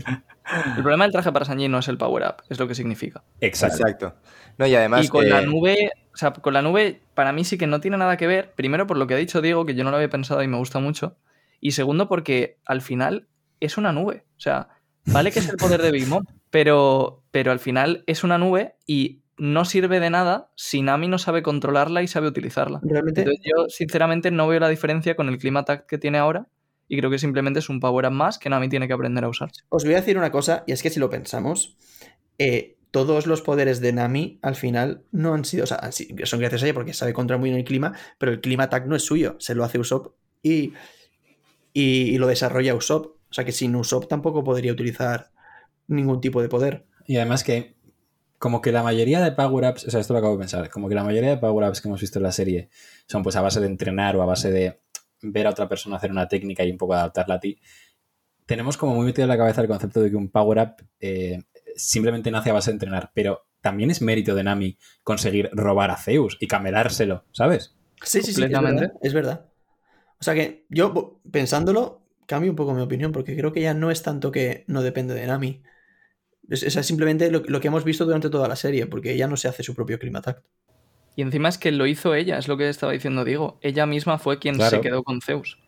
El problema del traje para Sanji no es el power up, es lo que significa. Exacto. Exacto. No, y además y con la nube, o sea, con la nube, para mí sí que no tiene nada que ver. Primero, por lo que ha dicho Diego, que yo no lo había pensado y me gusta mucho. Y segundo, porque al final es una nube. O sea, vale que es el poder de Big Mom, pero, pero al final es una nube y no sirve de nada si Nami no sabe controlarla y sabe utilizarla. Realmente, Entonces, yo, sinceramente, no veo la diferencia con el clima attack que tiene ahora. Y creo que simplemente es un power up más que Nami tiene que aprender a usar. os voy a decir una cosa, y es que si lo pensamos, eh, todos los poderes de Nami al final no han sido, o sea, son gracias a ella porque sabe controlar muy bien el clima, pero el clima attack no es suyo, se lo hace Usopp y, y, y lo desarrolla Usopp. O sea que sin Usopp tampoco podría utilizar ningún tipo de poder. Y además que como que la mayoría de power-ups, o sea, esto lo acabo de pensar, como que la mayoría de power-ups que hemos visto en la serie son pues a base de entrenar o a base de ver a otra persona hacer una técnica y un poco adaptarla a ti. Tenemos como muy metido en la cabeza el concepto de que un power-up eh, simplemente nace a base de entrenar, pero también es mérito de Nami conseguir robar a Zeus y camelárselo, ¿sabes? Sí, sí, sí, es Completamente. verdad, es verdad. O sea que yo, pensándolo, cambio un poco mi opinión, porque creo que ya no es tanto que no depende de Nami. Es, es simplemente lo, lo que hemos visto durante toda la serie, porque ella no se hace su propio Climatact. Y encima es que lo hizo ella, es lo que estaba diciendo Diego. Ella misma fue quien Claro. se quedó con Zeus.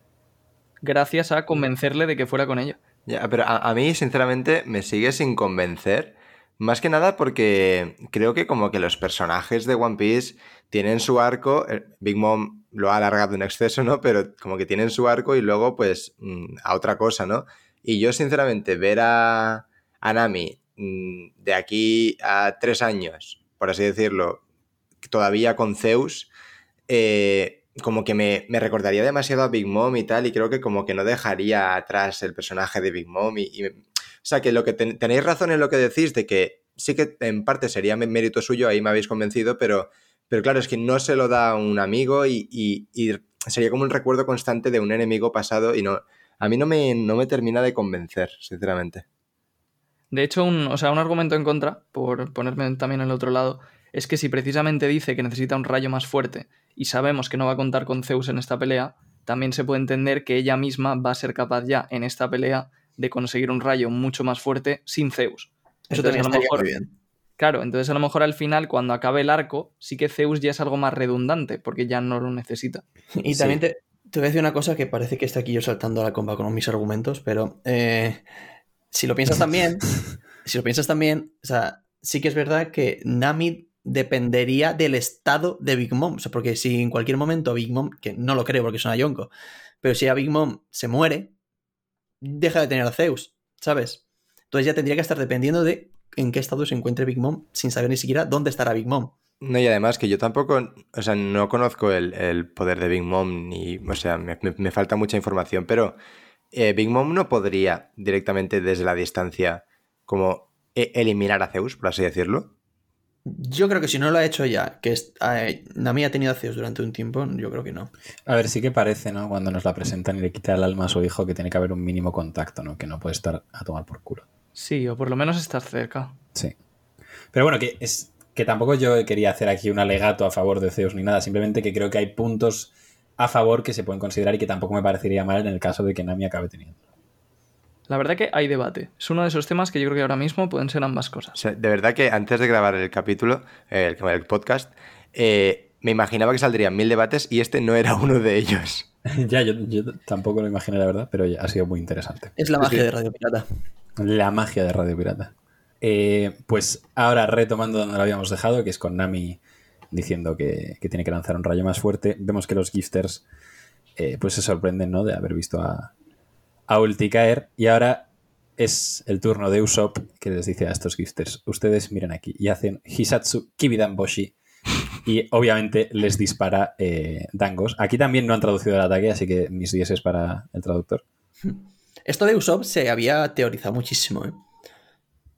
Gracias a convencerle de que fuera con ella. Ya, pero a, mí, sinceramente, me sigue sin convencer. Más que nada porque creo que como que los personajes de One Piece tienen su arco. eh, Big Mom lo ha alargado en exceso, ¿no? Pero como que tienen su arco y luego, pues, mm, a otra cosa, ¿no? Y yo, sinceramente, ver a, a Nami mm, de aquí a tres años, por así decirlo, todavía con Zeus, eh, como que me, me recordaría demasiado a Big Mom y tal, y creo que como que no dejaría atrás el personaje de Big Mom. Y, o sea, que lo que ten- tenéis razón en lo que decís de que sí que en parte sería mé- mérito suyo, ahí me habéis convencido, pero, pero claro, es que no se lo da un amigo y, y- y sería como un recuerdo constante de un enemigo pasado y no, a mí no me, no me termina de convencer, sinceramente. De hecho, un, o sea, un argumento en contra, por ponerme también en el otro lado, es que si precisamente dice que necesita un rayo más fuerte y sabemos que no va a contar con Zeus en esta pelea, también se puede entender que ella misma va a ser capaz ya en esta pelea de conseguir un rayo mucho más fuerte sin Zeus. Eso Entonces, a lo mejor- bien. Claro, entonces a lo mejor al final, cuando acabe el arco, sí que Zeus ya es algo más redundante, porque ya no lo necesita. Y Sí. también te, te voy a decir una cosa que parece que está aquí yo saltando a la comba con mis argumentos, pero eh, si lo piensas también, si lo piensas también, o sea, sí que es verdad que Nami dependería del estado de Big Mom. O sea, porque si en cualquier momento Big Mom, que no lo creo porque es una Yonko, pero si a Big Mom se muere, deja de tener a Zeus, ¿sabes? Entonces ya tendría que estar dependiendo de en qué estado se encuentre Big Mom sin saber ni siquiera dónde estará Big Mom. No, y además que yo tampoco, o sea, no conozco el, el poder de Big Mom, ni, o sea, me, me- falta mucha información, pero eh, Big Mom no podría directamente desde la distancia como e- eliminar a Zeus, por así decirlo. Yo creo que si no lo ha hecho ya, que es, Nami ha tenido a Zeus durante un tiempo, yo creo que no. A ver, sí que parece, ¿no? Cuando nos la presentan y le quita el alma a su hijo, que tiene que haber un mínimo contacto, ¿no? Que no puede estar a tomar por culo. Sí, o por lo menos estar cerca. Sí. Pero bueno, que es que tampoco yo quería hacer aquí un alegato a favor de Zeus ni nada, simplemente que creo que hay puntos a favor que se pueden considerar y que tampoco me parecería mal en el caso de que Nami acabe teniendo. La verdad que hay debate. Es uno de esos temas que yo creo que ahora mismo pueden ser ambas O cosas. sea, de verdad que antes de grabar el capítulo, eh, el, el podcast, eh, me imaginaba que saldrían mil debates y este no era uno de ellos. ya, yo, yo tampoco lo imaginé, la verdad, pero ya ha sido muy interesante. Es la magia de Radio Pirata. La magia de Radio Pirata. Eh, pues ahora retomando donde lo habíamos dejado, que es con Nami diciendo que, que tiene que lanzar un rayo más fuerte, vemos que los gifters eh, pues se sorprenden ¿no? de haber visto a, a Ulti caer y ahora es el turno de Usopp que les dice a estos gifters, ustedes miren aquí y hacen Hisatsu Kibidan Boshi y obviamente les dispara eh, Dangos. Aquí también no han traducido el ataque, así que mis 10 es para el traductor. Esto de Usopp se había teorizado muchísimo, ¿eh?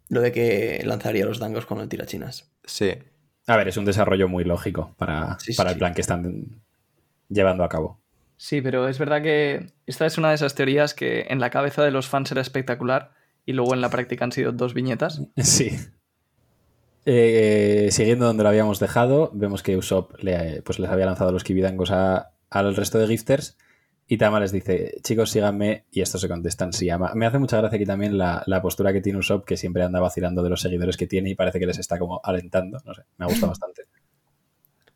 Lo de que lanzaría los dangos con el tirachinas. Sí. A ver, es un desarrollo muy lógico para, Sí, sí, para el sí. plan que están llevando a cabo. Sí, pero es verdad que esta es una de esas teorías que en la cabeza de los fans era espectacular y luego en la práctica han sido dos viñetas. Sí. Eh, siguiendo donde lo habíamos dejado, vemos que Usopp le- pues les había lanzado los kibidangos a- al resto de gifters y Tama les dice, chicos, síganme, y estos se contestan, sí, ama. Me hace mucha gracia aquí también la, la postura que tiene Usopp, que siempre anda vacilando de los seguidores que tiene y parece que les está como alentando, no sé, me ha gustado bastante.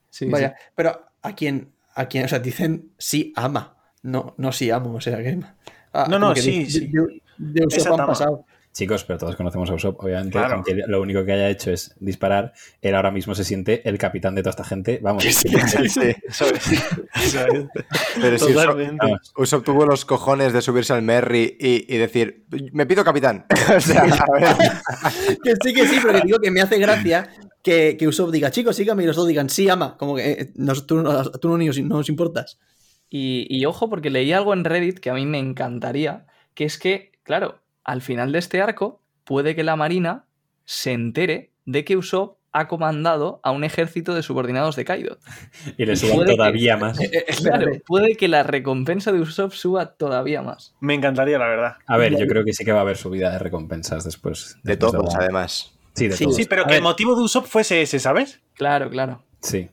Sí, Vaya, pero a quien, a quien, o sea, dicen sí ama, no, no sí amo, o sea que. ah, No, no, que sí, de, sí. De, de Usopp han pasado. Chicos, pero todos conocemos a Usopp, obviamente, Claro. aunque lo único que haya hecho es disparar, él ahora mismo se siente el capitán de toda esta gente, vamos. Sí, sí. Eso es. Eso es. Pero si. Usopp tuvo los cojones de subirse al Merry y, y decir, me pido capitán. o sea, a ver. Que sí, que sí, pero que digo que me hace gracia que, que Usopp diga, chicos, síganme y los dos digan sí ama. Como que eh, nos- tú, no- tú no, nos- no nos importas. Y, y ojo, porque leí algo en Reddit que a mí me encantaría, que es que, claro, al final de este arco puede que la Marina se entere de que Usopp ha comandado a un ejército de subordinados de Kaido. Y le suban Puede que- todavía más. Eh, Claro, puede que la recompensa de Usopp suba todavía más. Me encantaría, la verdad. A ver, yo creo que sí que va a haber subida de recompensas después. De todos, la- además. Sí, de Sí, todos. Sí, pero A que el motivo de Usopp fuese ese, ¿sabes? Claro, claro. Sí.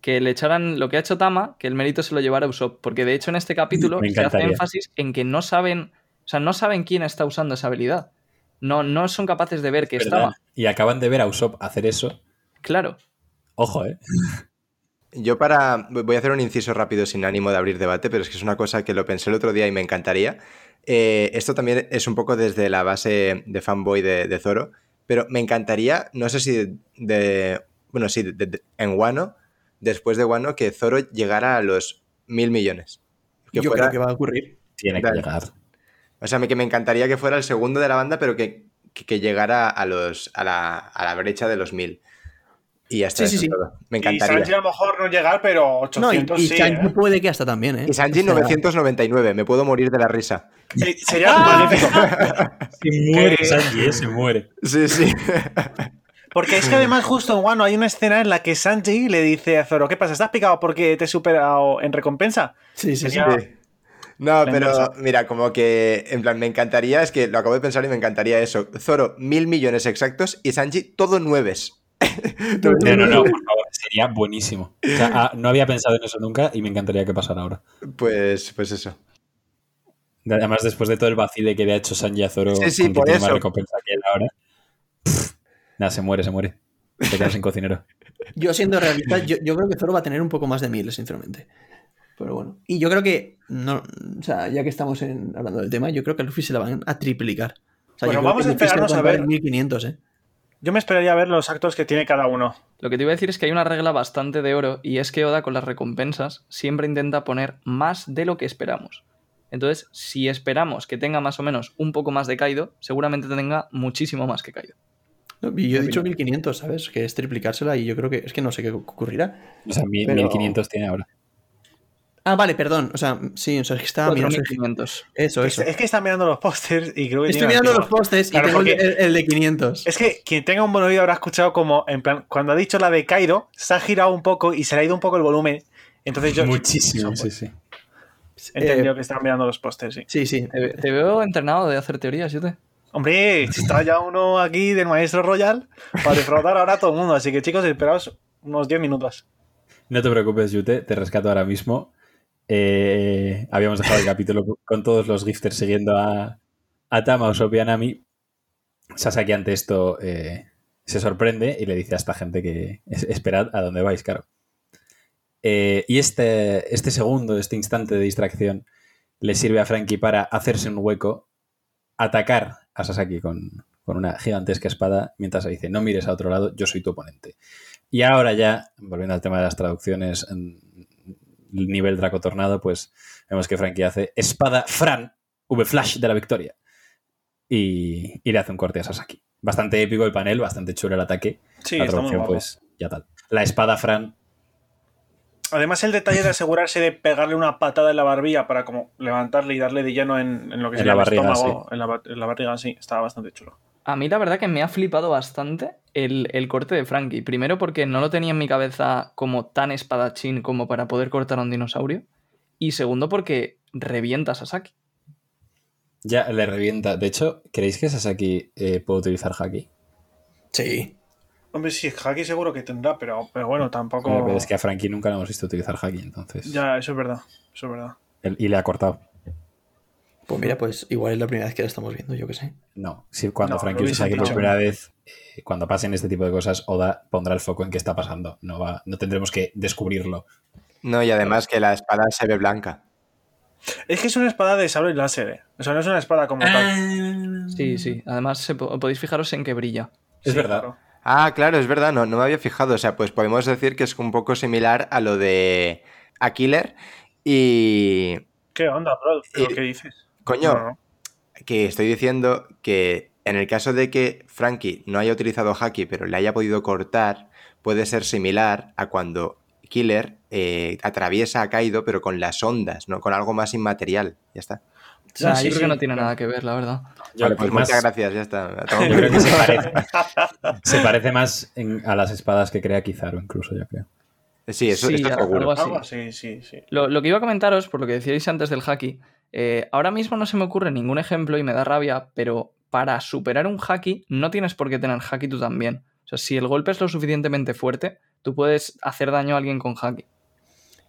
Que le echaran lo que ha hecho Tama, que el mérito se lo llevara Usopp. Porque de hecho en este capítulo se hace énfasis en que no saben, o sea, no saben quién está usando esa habilidad. No, no son capaces de ver que ¿Verdad? estaba. Y acaban de ver a Usopp hacer eso. Claro. Ojo, ¿eh? Yo para. Voy a hacer un inciso rápido sin ánimo de abrir debate, pero es que es una cosa que lo pensé el otro día y me encantaría. Eh, esto también es un poco desde la base de fanboy de, de Zoro, pero me encantaría, no sé si de. de- bueno, sí, de- de- en Wano, después de Wano, que Zoro llegara a los mil millones. Que Yo fuera- creo que va a ocurrir. Tiene que llegar. O sea, me- que me encantaría que fuera el segundo de la banda, pero que, que- que llegara a, los, a, la, a la brecha de los mil. Y ya está. Sí, todo. Me Y encantaría. Sanji a lo mejor no llegar, pero No, y, 800 y sí. Sanji ¿eh? puede que hasta también, ¿eh? Y Sanji O sea, 999, me puedo morir de la risa. Sí, sería magnífico. Se muere Sanji, ¿eh? Se muere. Sí, sí. Porque es que además justo en Wano hay una escena en la que Sanji le dice a Zoro, ¿qué pasa? ¿Estás picado porque te he superado en recompensa? Sí, sí, sí. Sería- Sí. No, pero mira, como que, en plan, me encantaría, es que lo acabo de pensar y me encantaría eso. Zoro, mil millones exactos y Sanji, todo nueves. No, no, no, por favor, sería buenísimo. O sea, ah, no había pensado en eso nunca y me encantaría que pasara ahora. Pues, pues eso. Además, después de todo el vacile que le ha hecho Sanji a Zoro Sí, sí, por eso. recompensa que él ahora. nada, se muere, se muere. Te quedas sin cocinero. Yo siendo realista, yo, yo creo que Zoro va a tener un poco más de mil, sinceramente. Pero bueno. Y yo creo que, no, o sea, ya que estamos en- hablando del tema, yo creo que a Luffy se la van a triplicar. O sea, Bueno, vamos a esperarnos a ver. 1500, ¿eh? Yo me esperaría ver los actos que tiene cada uno. Lo que te iba a decir es que hay una regla bastante de oro y es que Oda con las recompensas siempre intenta poner más de lo que esperamos. Entonces, si esperamos que tenga más o menos un poco más de Kaido, seguramente tenga muchísimo más que Kaido. No, y yo he dicho 1500, ¿sabes? Que es triplicársela y yo creo que es que no sé qué ocurrirá. O sea, mil- Pero- 1500 tiene ahora. Ah, vale, perdón. O sea, sí, o sea, es que estaba mirando. 4500. Eso, eso. Es que están mirando los pósters y creo que Estoy mirando los Claro, y tengo el, el- de 500. Es que quien tenga un buen oído habrá escuchado como, en plan, cuando ha dicho la de Kaido, se ha girado un poco y se le ha ido un poco el volumen. Entonces yo Muchísimo, sí, sí. he entendido Eh, que están mirando los pósters, sí. Sí, sí. Te, te veo entrenado de hacer teorías, yo te. Hombre, si está ya uno aquí del maestro Royal para defraudar ahora a todo el mundo. Así que chicos, esperaos unos 10 minutos. No te preocupes, Yute, te rescato ahora mismo. Eh, habíamos dejado el capítulo con todos los gifters siguiendo a, a Tama, Usopp y a Nami. Sasaki ante esto eh, se sorprende y le dice a esta gente que es- esperad a dónde vais, claro. Eh, y este, este segundo, este instante de distracción, le sirve a Frankie para hacerse un hueco, atacar a Sasaki con, con una gigantesca espada, mientras le dice, no mires a otro lado, yo soy tu oponente. Y ahora ya, volviendo al tema de las traducciones, el nivel Draco Tornado, pues vemos que Frankie hace espada Fran, V-Flash de la victoria. Y, y le hace un corte a Sasaki. Bastante épico el panel, bastante chulo el ataque. Sí, la traducción, pues ya tal. La espada Fran, Además, el detalle de asegurarse de pegarle una patada en la barbilla para como levantarle y darle de lleno en, en lo que la el estómago, en, la, en la barriga, sí, estaba bastante chulo. A mí la verdad que me ha flipado bastante el, el corte de Frankie. Primero porque no lo tenía en mi cabeza como tan espadachín como para poder cortar a un dinosaurio. Y segundo porque revienta a Sasaki. ya le revienta. De hecho, ¿creéis que Sasaki eh, puede utilizar Haki? Sí. Hombre, sí, Haki seguro que tendrá, pero, pero bueno, tampoco. Pero Es que a Frankie nunca le hemos visto utilizar Haki, entonces. Ya, eso es verdad. Eso es verdad. El- y le ha cortado. Pues mira, pues igual es la primera vez que la estamos viendo, yo que sé. No, si cuando No, Frankie lo usa hubiesen Haki por dicho. primera vez, eh, cuando pasen este tipo de cosas, Oda pondrá el foco en qué está pasando. No, va, no tendremos que descubrirlo. No, y además que la espada se ve blanca. Es que es una espada de sable láser, ¿eh? O sea, no es una espada como Ah. tal. Sí, sí. Además se po- podéis fijaros en que brilla. Es Sí, verdad. claro. Ah, claro, es verdad, no, no me había fijado. O sea, pues podemos decir que es un poco similar a lo de a Killer. Y. ¿Qué onda, bro? ¿Pero qué dices? Coño, No, que estoy diciendo que en el caso de que Frankie no haya utilizado Haki, pero le haya podido cortar, puede ser similar a cuando Killer eh, atraviesa a Kaido, pero con las ondas, ¿no? Con algo más inmaterial. Ya está. sea, sí, yo creo sí, que no tiene claro. nada que ver, la verdad. Yo Vale, creo pues más- muchas gracias, ya está. Yo creo que se parece, se parece más en- a las espadas que crea Kizaru, incluso, yo creo. Sí, eso, Sí, eso algo seguro. así. Algo así, sí, sí. Lo, lo que iba a comentaros, por lo que decíais antes del haki, eh, ahora mismo no se me ocurre ningún ejemplo y me da rabia, pero para superar un haki no tienes por qué tener haki tú también. O sea, si el golpe es lo suficientemente fuerte, tú puedes hacer daño a alguien con haki.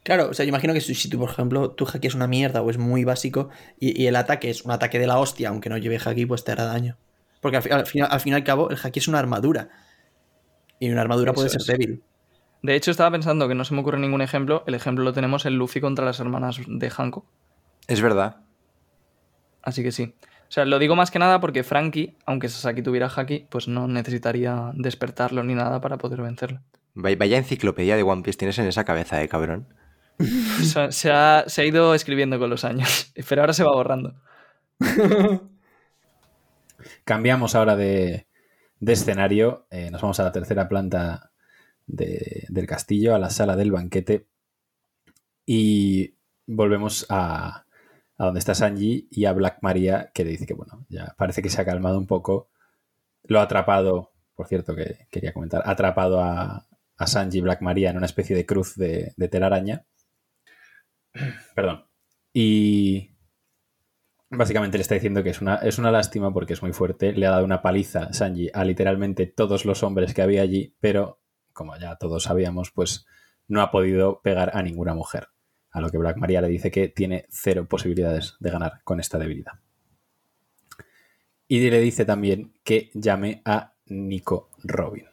Claro, o sea, yo imagino que si, tú, por ejemplo, tu haki es una mierda o es muy básico y, y el ataque es un ataque de la hostia, aunque no lleve haki, pues te hará daño. Porque al, fi- al fin y al cabo, el haki es una armadura. Y una armadura puede ser es. débil. De hecho, estaba pensando que no se me ocurre ningún ejemplo. El ejemplo lo tenemos en Luffy contra las hermanas de Hancock. Es verdad. Así que sí. O sea, lo digo más que nada porque Frankie, aunque Sasaki tuviera haki, pues no necesitaría despertarlo ni nada para poder vencerlo. Vaya enciclopedia de One Piece tienes en esa cabeza, eh, cabrón. Se, ha, se ha ido escribiendo con los años, pero ahora se va borrando. Cambiamos ahora de, de escenario. eh, nos vamos a la tercera planta de- del castillo, a la sala del banquete. Y volvemos a, a donde está Sanji y a Black Maria, que le dice que, bueno, ya parece que se ha calmado un poco. Lo ha atrapado, por cierto, que quería comentar, ha atrapado a, a Sanji y Black Maria en una especie de cruz de, de telaraña. Perdón. Y básicamente le está diciendo que es una, es una lástima porque es muy fuerte. Le ha dado una paliza Sanji a literalmente todos los hombres que había allí, pero como ya todos sabíamos, pues no ha podido pegar a ninguna mujer. A lo que Black Maria le dice que tiene cero posibilidades de ganar con esta debilidad. Y le dice también que llame a Nico Robin.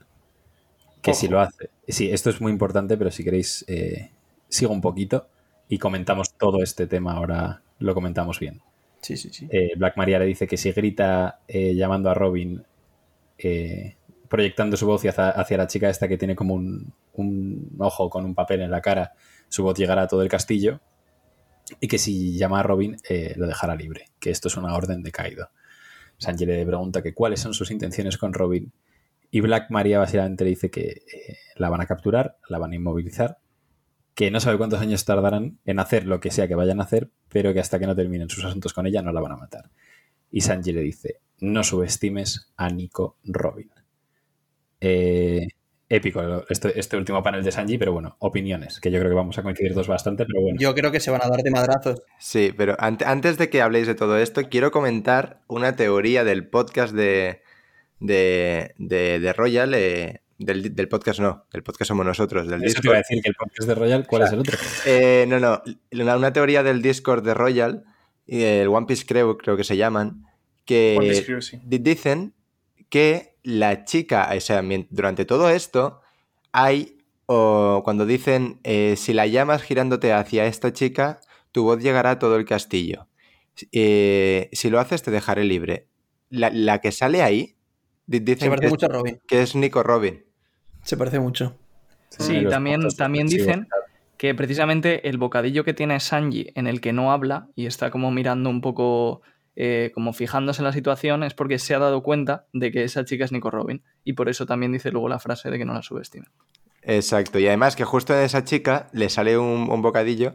Que si lo hace. Sí, esto es muy importante, pero si queréis, eh, sigo un poquito y comentamos todo este tema. Ahora lo comentamos bien. Sí, sí, sí. Eh, Black Maria le dice que si grita eh, llamando a Robin, proyectando su voz hacia, hacia la chica esta que tiene como un, un ojo con un papel en la cara, su voz llegará a todo el castillo. Y que si llama a Robin, eh, lo dejará libre, que esto es una orden de Kaido. Sanji le pregunta que cuáles son sus intenciones con Robin. Y Black Maria básicamente le dice que eh, la van a capturar, la van a inmovilizar, que no sabe cuántos años tardarán en hacer lo que sea que vayan a hacer, pero que hasta que no terminen sus asuntos con ella no la van a matar. Y Sanji le dice, no subestimes a Nico Robin. Eh, épico este, este último panel de Sanji, pero bueno, opiniones, que yo creo que vamos a coincidir dos bastante, pero bueno. Yo creo que se van a dar de madrazos. Sí, pero ante- antes de que habléis de todo esto, quiero comentar una teoría del podcast de, de, de, de Royal. eh, del, del podcast no, del podcast somos nosotros, del Eso te iba a decir que el podcast de Royal, ¿cuál es el otro? Eh, no, no, una, una teoría del Discord de Royal, y el One Piece Crew creo que se llaman, que One Piece Crew, sí. di- dicen que la chica, o sea, durante todo esto, hay, o cuando dicen, eh, si la llamas girándote hacia esta chica, tu voz llegará a todo el castillo. Eh, si lo haces, te dejaré libre. La, la que sale ahí, di- Se dicen que parece es, mucho a Robin. que es Nico Robin. Se parece mucho. Sí, también, también dicen que precisamente el bocadillo que tiene Sanji en el que no habla y está como mirando un poco, eh, como fijándose en la situación, es porque se ha dado cuenta de que esa chica es Nico Robin. Y por eso también dice luego la frase de que no la subestimen. Exacto, y además que justo en esa chica le sale un, un bocadillo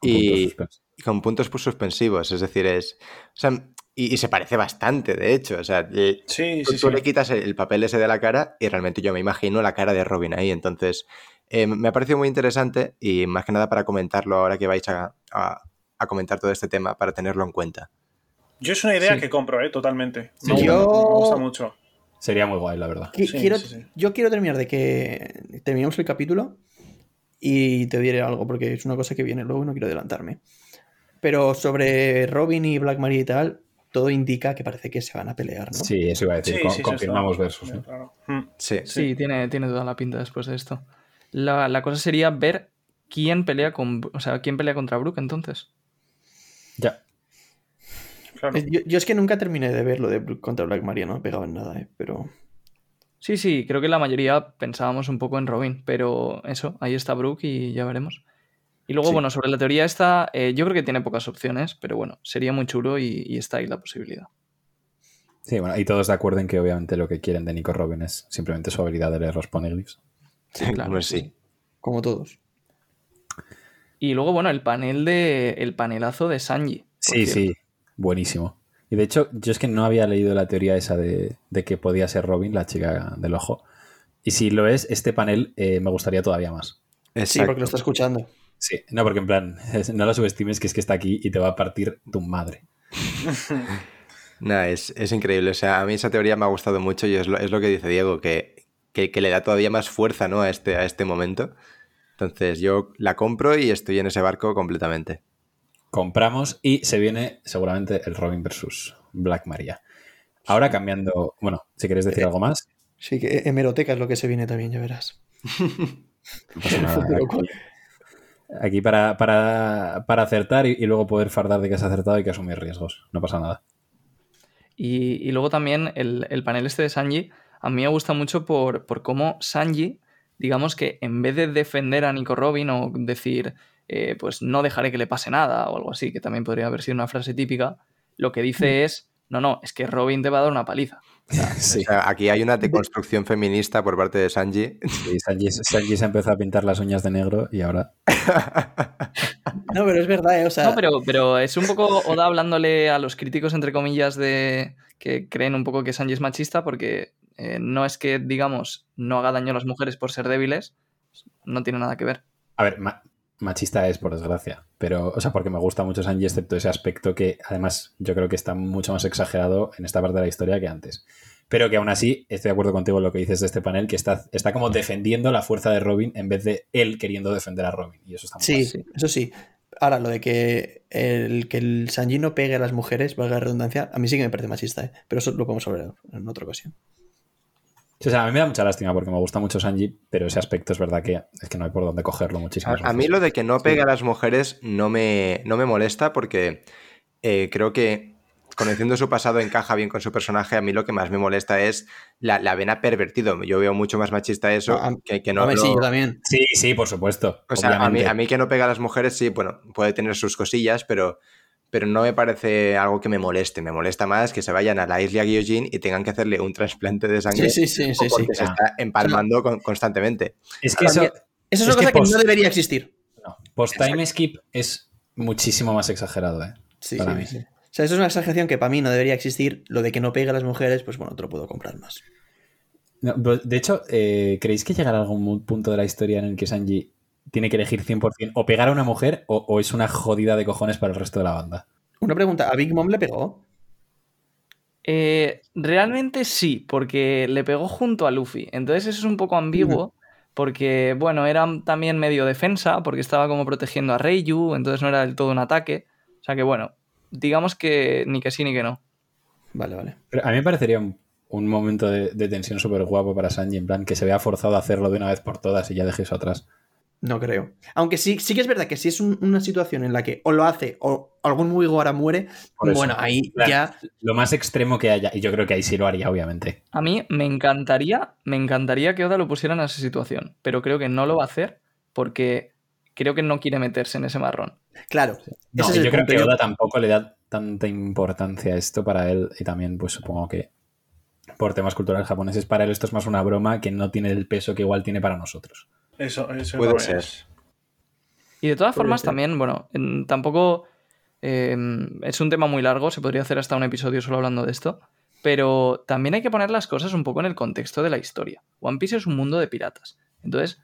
Con puntos y, con puntos pu- suspensivos, es decir, es... O sea, y, y se parece bastante, de hecho, o sea, le- Sí, tú, sí, tú sí. le quitas el, el papel ese de la cara y realmente yo me imagino la cara de Robin ahí, entonces eh, me ha parecido muy interesante y más que nada para comentarlo ahora que vais a, a- a comentar todo este tema, para tenerlo en cuenta. Yo es una idea Sí. que compro, ¿eh? Totalmente. Sí, me, yo- me gusta mucho. Sería muy guay, la verdad. Qui- Sí, quiero, sí, sí. Yo quiero terminar de que terminemos el capítulo y te diré algo, porque es una cosa que viene luego y no quiero adelantarme. Pero sobre Robin y Black Maria y tal, todo indica que parece que se van a pelear, ¿no? Sí, eso iba a decir. Sí, con- sí, eso confirmamos versus. ¿no? claro. Mm. Sí, Sí, Tiene, tiene toda la pinta después de esto. La, la cosa sería ver quién pelea con. O sea, quién pelea contra Brook entonces. Ya. Claro. Yo, yo es que nunca terminé de ver lo de Brook contra Black Maria, no pegaba en nada, ¿eh? pero Sí, sí, creo que la mayoría pensábamos un poco en Robin, pero eso, ahí está Brook y ya veremos. Y luego, Sí. bueno, sobre la teoría esta, eh, yo creo que tiene pocas opciones, pero bueno, sería muy chulo y, y está ahí la posibilidad. Sí, bueno, y todos de acuerdo en que obviamente lo que quieren de Nico Robin es simplemente su habilidad de leer los poneglyphs. Sí, claro. Pues sí. como todos. Y luego, bueno, el panel de. el panelazo de Sanji. Sí, cierto. sí. Buenísimo. Y de hecho, yo es que no había leído la teoría esa de, de que podía ser Robin, la chica del ojo. Y si lo es, este panel eh, me gustaría todavía más. Sí, porque lo está escuchando. Sí, no, porque en plan, no lo subestimes que es que está aquí y te va a partir tu madre. Nah, es, es increíble. O sea, a mí esa teoría me ha gustado mucho y es lo, es lo que dice Diego, que, que, que le da todavía más fuerza ¿no? a, este, a este momento. Entonces yo la compro y estoy en ese barco completamente. Compramos y se viene seguramente el Robin versus Black Maria. Ahora cambiando, bueno, si queréis decir algo más, Sí, que hemeroteca es lo que se viene también, ya verás. nada. Aquí, aquí para, para, para acertar y, y luego poder fardar de que has acertado hay que asumir riesgos. No pasa nada. Y, y luego también el, el panel este de Sanji, a mí me gusta mucho por, por cómo Sanji, digamos que en vez de defender a Nico Robin o decir, eh, pues no dejaré que le pase nada o algo así, que también podría haber sido una frase típica, lo que dice es, no, no, es que Robin te va a dar una paliza. Sí, O sea, aquí hay una deconstrucción feminista por parte de Sanji. sí, Sanji, Sanji se empezó a pintar las uñas de negro y ahora. No, pero es verdad, ¿eh? O sea, No, pero, pero es un poco Oda hablándole a los críticos, entre comillas, de que creen un poco que Sanji es machista, porque eh, no es que, digamos, no haga daño a las mujeres por ser débiles, no tiene nada que ver. A ver, ma- machista es, por desgracia. Pero, o sea, porque me gusta mucho Sanji, excepto ese aspecto que además yo creo que está mucho más exagerado en esta parte de la historia que antes. Pero que aún así, estoy de acuerdo contigo en lo que dices de este panel, que está, está como defendiendo la fuerza de Robin en vez de él queriendo defender a Robin. Y eso está muy sí, eso sí. Ahora, lo de que el, que el Sanji no pegue a las mujeres, valga la redundancia, a mí sí que me parece machista, ¿eh? Pero eso lo podemos hablar en otra ocasión. Sí, o sea, a mí me da mucha lástima porque me gusta mucho Sanji, pero ese aspecto es verdad que es que no hay por dónde cogerlo muchísimo. A, a mí lo de que no pegue a las mujeres no me, no me molesta porque eh, creo que conociendo su pasado encaja bien con su personaje. A mí lo que más me molesta es la, la vena pervertido. Yo veo mucho más machista eso A- que, que no. a ver, sí, yo también. Sí, sí, por supuesto. O sea, a mí, a mí que no pega a las mujeres, sí, bueno, puede tener sus cosillas, pero, pero no me parece algo que me moleste. Me molesta más que se vayan a la isla Gyojin y tengan que hacerle un trasplante de sangre Sí, sí, sí, sí, sí. porque se está empalmando con- constantemente. Es que eso, es, es una cosa que no debería existir. no, post-time skip es muchísimo más exagerado, ¿eh? Sí, Para sí, mí. sí. O sea, eso es una exageración que para mí no debería existir. Lo de que no pegue a las mujeres, pues bueno, te lo puedo comprar más. No, de hecho, eh, ¿creéis que llegará algún punto de la historia en el que Sanji tiene que elegir 100% o pegar a una mujer o, o es una jodida de cojones para el resto de la banda? Una pregunta, ¿a Big Mom le pegó? Eh, realmente sí, porque le pegó junto a Luffy. Entonces eso es un poco ambiguo, porque, bueno, era también medio defensa, porque estaba como protegiendo a Reiyu, entonces no era del todo un ataque. O sea que, bueno, digamos que ni que sí ni que no. Vale, vale. Pero a mí me parecería un, un momento de, de tensión súper guapo para Sanji, en plan que se vea forzado a hacerlo de una vez por todas y ya deje eso atrás. No creo. Aunque sí, sí que es verdad que si es un- una situación en la que o lo hace o algún muy ahora muere, eso. bueno, ahí Claro. ya. Lo más extremo que haya, y yo creo que ahí sí lo haría, obviamente. A mí me encantaría, me encantaría que Oda lo pusiera en esa situación, pero creo que no lo va a hacer porque creo que no quiere meterse en ese marrón. Claro. No, ese es y el yo creo que Oda tampoco le da tanta importancia a esto para él y también pues supongo que por temas culturales japoneses para él esto es más una broma que no tiene el peso que igual tiene para nosotros. Eso, eso Puede también ser. es. Y de todas Puede formas, ser. también, bueno, en- tampoco eh, es un tema muy largo, se podría hacer hasta un episodio solo hablando de esto, pero también hay que poner las cosas un poco en el contexto de la historia. One Piece es un mundo de piratas. Entonces,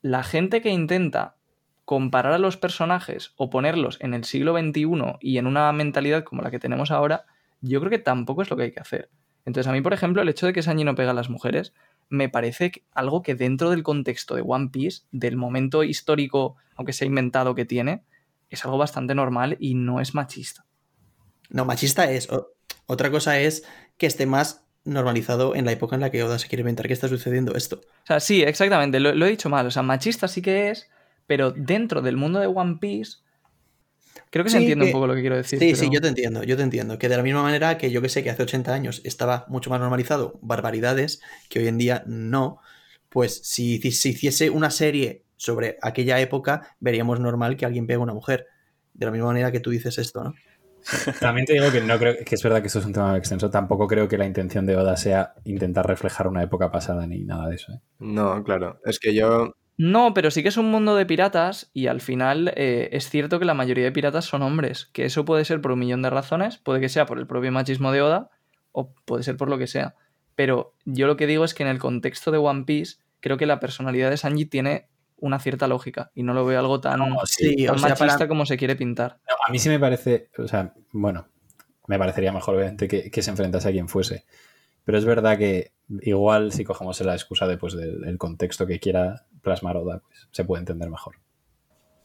la gente que intenta comparar a los personajes o ponerlos en el siglo XXI y en una mentalidad como la que tenemos ahora, yo creo que tampoco es lo que hay que hacer. Entonces, a mí, por ejemplo, el hecho de que Sanji no pega a las mujeres me parece algo que dentro del contexto de One Piece, del momento histórico, aunque sea inventado que tiene, es algo bastante normal y no es machista. No, machista es. O- otra cosa es que esté más normalizado en la época en la que Oda se quiere inventar que está sucediendo esto. O sea, sí, exactamente, lo, lo he dicho mal. O sea, machista sí que es, pero dentro del mundo de One Piece, creo que se Sí, entiende que- un poco lo que quiero decir. Sí, pero- sí, yo te entiendo, yo te entiendo. Que de la misma manera que yo que sé que hace 80 años estaba mucho más normalizado barbaridades, que hoy en día no, pues si si se hiciese una serie sobre aquella época, veríamos normal que alguien pegue a una mujer. De la misma manera que tú dices esto, ¿no? También te digo que no creo que es verdad que esto es un tema extenso, tampoco creo que la intención de Oda sea intentar reflejar una época pasada ni nada de eso. ¿eh? No, claro. Es que yo No, pero sí que es un mundo de piratas y al final eh, es cierto que la mayoría de piratas son hombres, que eso puede ser por un millón de razones, puede que sea por el propio machismo de Oda o puede ser por lo que sea. Pero yo lo que digo es que en el contexto de One Piece creo que la personalidad de Sanji tiene una cierta lógica y no lo veo algo tan, No, sí, Sí, tan o sea, machista para- como se quiere pintar. No, a mí sí me parece, o sea, bueno, me parecería mejor obviamente que, que se enfrentase a quien fuese. Pero es verdad que igual si cogemos la excusa de, pues, del, contexto que quiera plasmar Oda, pues se puede entender mejor.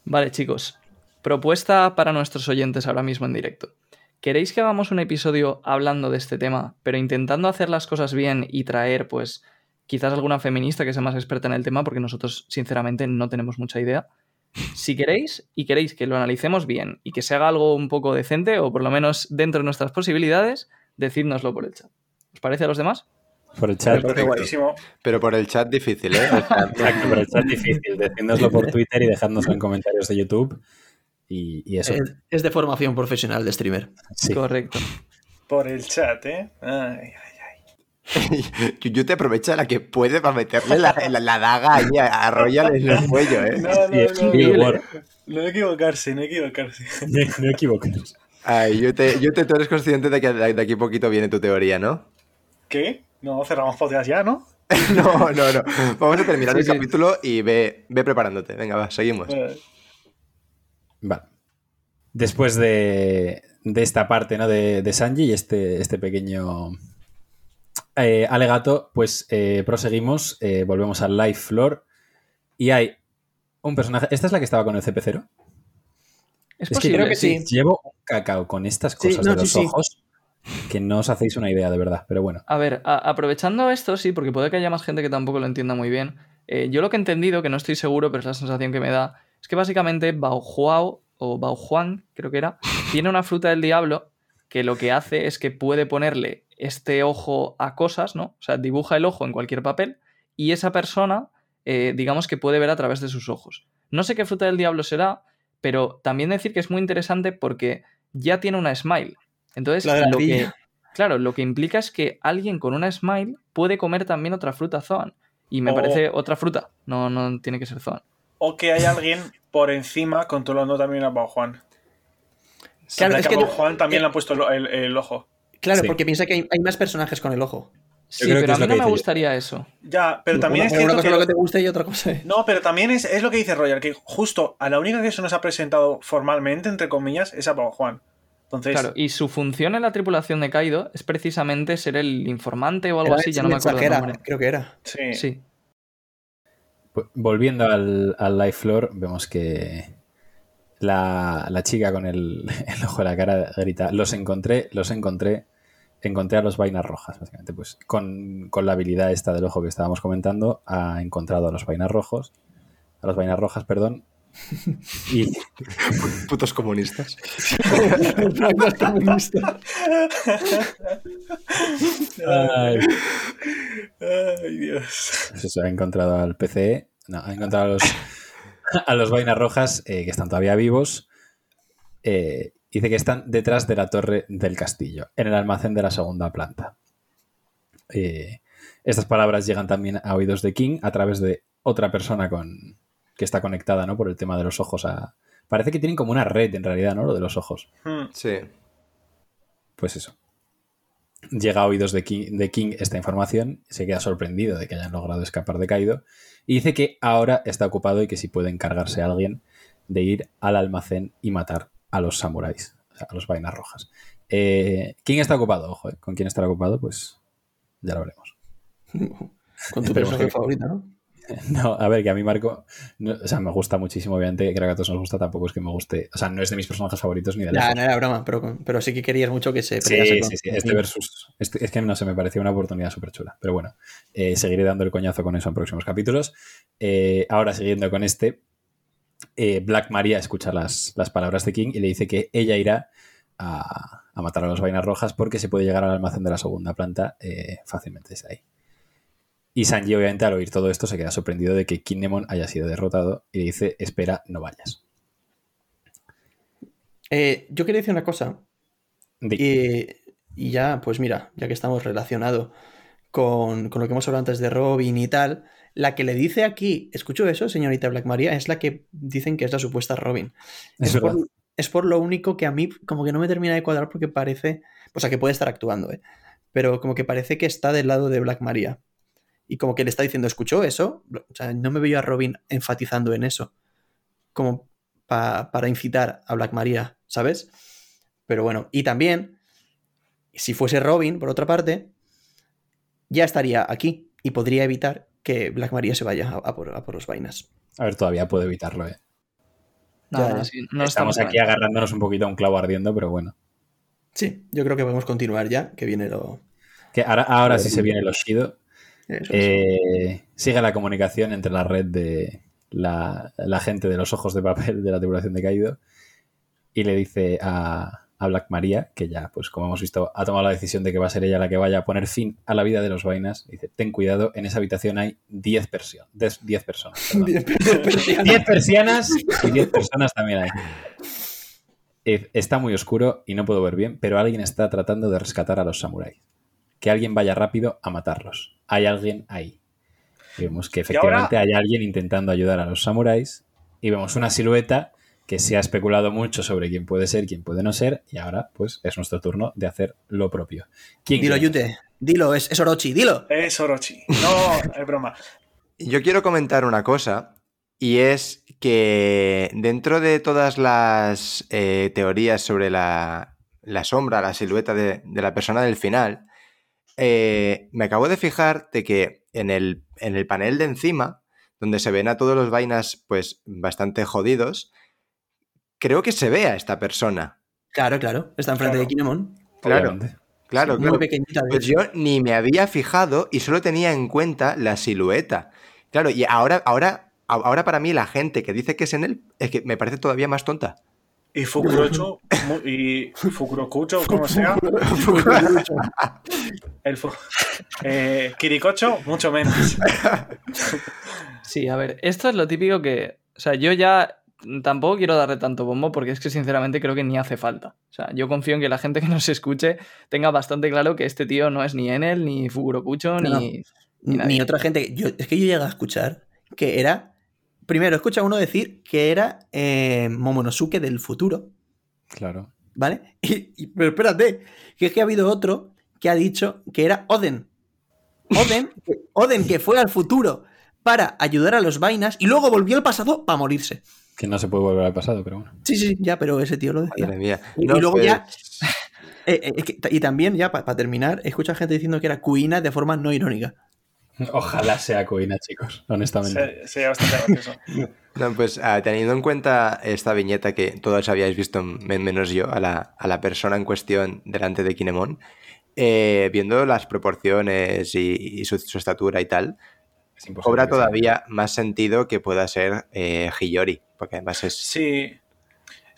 Vale, chicos. Propuesta para nuestros oyentes ahora mismo en directo. ¿Queréis que hagamos un episodio hablando de este tema, pero intentando hacer las cosas bien y traer, pues, quizás alguna feminista que sea más experta en el tema, porque nosotros, sinceramente, no tenemos mucha idea? Si queréis y queréis que lo analicemos bien y que se haga algo un poco decente, o por lo menos dentro de nuestras posibilidades, decídnoslo por el chat. ¿Os parece a los demás? Por el chat. Pero por el chat difícil, ¿eh? Exacto, por el chat difícil. Decídnoslo por Twitter y dejádnoslo en comentarios de YouTube. Y, y eso. Es, es de formación profesional de streamer. sí. Correcto. Por el chat, ¿eh? Ay, ay. Yuyu te aprovecha la que puede para meterle la, la- la daga ahí a, a Royal en el cuello, ¿eh? No, no, no, no, War. no equivocarse, no equivocarse. No equivoquemos. Ay, Yute, Yute, tú eres consciente de que de de aquí poquito viene tu teoría, ¿no? ¿Qué? No, cerramos podcast ya, ¿no? No, no, no. Vamos a terminar Sí, el sí. capítulo y ve, ve preparándote. Venga, va, seguimos. Eh, Vale. Después de, de esta parte ¿no? de, de Sanji y este, este pequeño eh, alegato, pues eh, proseguimos, eh, volvemos al live floor y hay un personaje. ¿Esta es la que estaba con el CP0? Es, Es que creo que sí. Llevo un cacao con estas Sí, cosas no, de los sí, sí. Que no os hacéis una idea de verdad, pero bueno. A ver, aprovechando esto, sí, porque puede que haya más gente que tampoco lo entienda muy bien. eh, yo lo que he entendido, que no estoy seguro, pero es la sensación que me da, es que básicamente Baohuao o Baohuang, creo que era, tiene una fruta del diablo que lo que hace es que puede ponerle este ojo a cosas, ¿no? O sea, dibuja el ojo en cualquier papel y esa persona, eh, digamos que puede ver a través de sus ojos. No sé qué fruta del diablo será, pero también decir que es muy interesante porque ya tiene una smile. Entonces, lo que, claro, lo que implica es que alguien con una smile puede comer también otra fruta Zoan. Y me O- parece otra fruta, no, no tiene que ser Zoan. O que hay alguien por encima controlando también a Bao Juan. Claro, es que Bao Juan también eh, le han puesto el, el- el ojo. Claro, Sí. porque piensa que hay, hay más personajes con el ojo. Sí, pero a mí no me yo. gustaría eso. Ya, pero también una, es cierto una cosa que... es lo que te gusta y otra cosa es. No, pero también es, es lo que dice Royal, que justo a la única que se nos ha presentado formalmente, entre comillas, es a Bao Juan. Entonces, Claro, y su función en la tripulación de Kaido es precisamente ser el informante o algo Era así, ya no me acuerdo el creo que era. sí. Sí. Pues, Volviendo al, al live floor, vemos que la, la chica con el, el ojo en la cara grita: Los encontré, los encontré, encontré a los vainas rojas, básicamente. Pues con, con la habilidad esta del ojo que estábamos comentando, ha encontrado a los vainas rojos, a los vainas rojas, perdón. Y Putos comunistas. ay, Ay, Dios. pues eso, ha encontrado al PCE, no, ha encontrado a los, a los vainas rojas eh, que están todavía vivos. Eh, dice que están detrás de la torre del castillo, en el almacén de la segunda planta. Eh, estas palabras llegan también a oídos de King a través de otra persona con, que está conectada ¿no? por el tema de los ojos a... Parece que tienen como una red en realidad, ¿no? Lo de los ojos. Hmm. Sí. Pues eso. Llega a oídos de King, de King esta información, se queda sorprendido de que hayan logrado escapar de Kaido y dice que ahora está ocupado y que si puede encargarse a alguien de ir al almacén y matar a los samuráis, o sea, a los vainas rojas. Eh, ¿Quién está ocupado? Ojo, ¿eh? ¿con quién estará ocupado? Pues ya lo veremos. Con tu personaje favorito, ¿no? No, a ver, que a mí Marco, no- o sea, me gusta muchísimo, obviamente, creo que a todos nos gusta, tampoco es que me guste, o sea, no es de mis personajes favoritos ni de Ya, lejos. no era broma, pero, pero sí que querías mucho que se Sí, sí, con- sí, Este versus. este- es que no sé, me parecía una oportunidad súper chula. Pero bueno, eh, seguiré dando el coñazo con eso en próximos capítulos. Eh, ahora, siguiendo con este, eh, Black Maria escucha las, las palabras de King y le dice que ella irá a, a matar a las vainas rojas porque se puede llegar al almacén de la segunda planta fácilmente desde ahí. Y Sanji, obviamente, al oír todo esto, se queda sorprendido de que Kinemon haya sido derrotado y le dice: Espera, no vayas. Eh, yo quería decir una cosa. Y, ya, pues mira, ya que estamos relacionados con, con lo que hemos hablado antes de Robin y tal, la que le dice aquí, escucho eso, señorita Black Maria, es la que dicen que es la supuesta Robin. Es Es, por, es por lo único que a mí como que no me termina de cuadrar porque parece, o sea, que puede estar actuando, ¿eh? pero como que parece que está del lado de Black Maria. Y como que le está diciendo, ¿escuchó eso? O sea, no me veo a Robin enfatizando en eso. Como pa- para incitar a Black Maria, ¿sabes? Pero bueno, y también, si fuese Robin, por otra parte, ya estaría aquí y podría evitar que Black Maria se vaya a, a por, a por los vainas. A ver, todavía puedo evitarlo, ¿eh? No, Ya, no, ya. sí, no Estamos estamos aquí agarrándonos un poquito a un clavo ardiendo, pero bueno. Sí, yo creo que podemos continuar ya, que viene lo... Que ahora, ahora sí se viene lo Shido. Eh, sigue la comunicación entre la red de la, la gente de los ojos de papel de la tripulación de Caído y le dice a, a Black Maria, que ya, pues como hemos visto, ha tomado la decisión de que va a ser ella la que vaya a poner fin a la vida de los vainas. Dice, ten cuidado, en esa habitación hay 10 perso- des- 10 personas. perdón. 10 persianas y 10 personas también hay. Eh, Está muy oscuro y no puedo ver bien, pero alguien está tratando de rescatar a los samuráis. Que alguien vaya rápido a matarlos. Hay alguien ahí. Y vemos que ahora- efectivamente hay alguien intentando ayudar a los samuráis. Y vemos una silueta que se ha especulado mucho sobre quién puede ser, quién puede no ser. Y ahora, pues, es nuestro turno de hacer lo propio. ¿Quién Dilo, quiere? Yute. Dilo, es, es Orochi, dilo. Es Orochi. No, es broma. Yo quiero comentar una cosa, y es que dentro de todas las eh, teorías sobre la, la sombra, la silueta de, de la persona del final, eh, me acabo de fijar de que en el, en el panel de encima, donde se ven a todos los vainas pues bastante jodidos, creo que se ve a esta persona. Claro, claro. Está enfrente Claro. de Kinemon. Claro, Obviamente. claro, Muy claro. pequeñita. de Pues yo ni me había fijado y solo tenía en cuenta la silueta. Claro, y ahora, ahora, ahora para mí la gente que dice que es en él es que me parece todavía más tonta. Y Fukurocho, y Fukurokucho, como sea. El fu- eh, Kirikocho, mucho menos. Sí, a ver, esto es lo típico que. O sea, yo ya tampoco quiero darle tanto bombo porque es que sinceramente creo que ni hace falta. O sea, yo confío en que la gente que nos escuche tenga bastante claro que este tío no es ni Enel, ni Fukurokucho, No, no. ni. ni otra gente. Yo, es que yo llegué a escuchar que era. Primero, escucha a uno decir que era eh, Momonosuke del futuro, Claro. ¿vale? Y, y- pero espérate, que es que ha habido otro que ha dicho que era Oden. Oden, que- Oden que fue al futuro para ayudar a los vainas y luego volvió al pasado para morirse. Que no se puede volver al pasado, pero bueno. Sí, sí, ya, pero ese tío lo decía. Madre mía. Y- luego pues, ya- Eh, eh, es que- y también, ya para terminar, escucha gente diciendo que era Kuina de forma no irónica. Ojalá sea Coina, chicos, honestamente. Se- Sería bastante gracioso. no, pues ah, teniendo en cuenta esta viñeta que todos habíais visto, men- menos yo, a la, a la persona en cuestión delante de Kinemon, eh, viendo las proporciones y, y su, su estatura y tal, cobra sea. todavía más sentido que pueda ser eh, Hiyori, porque además es... Sí.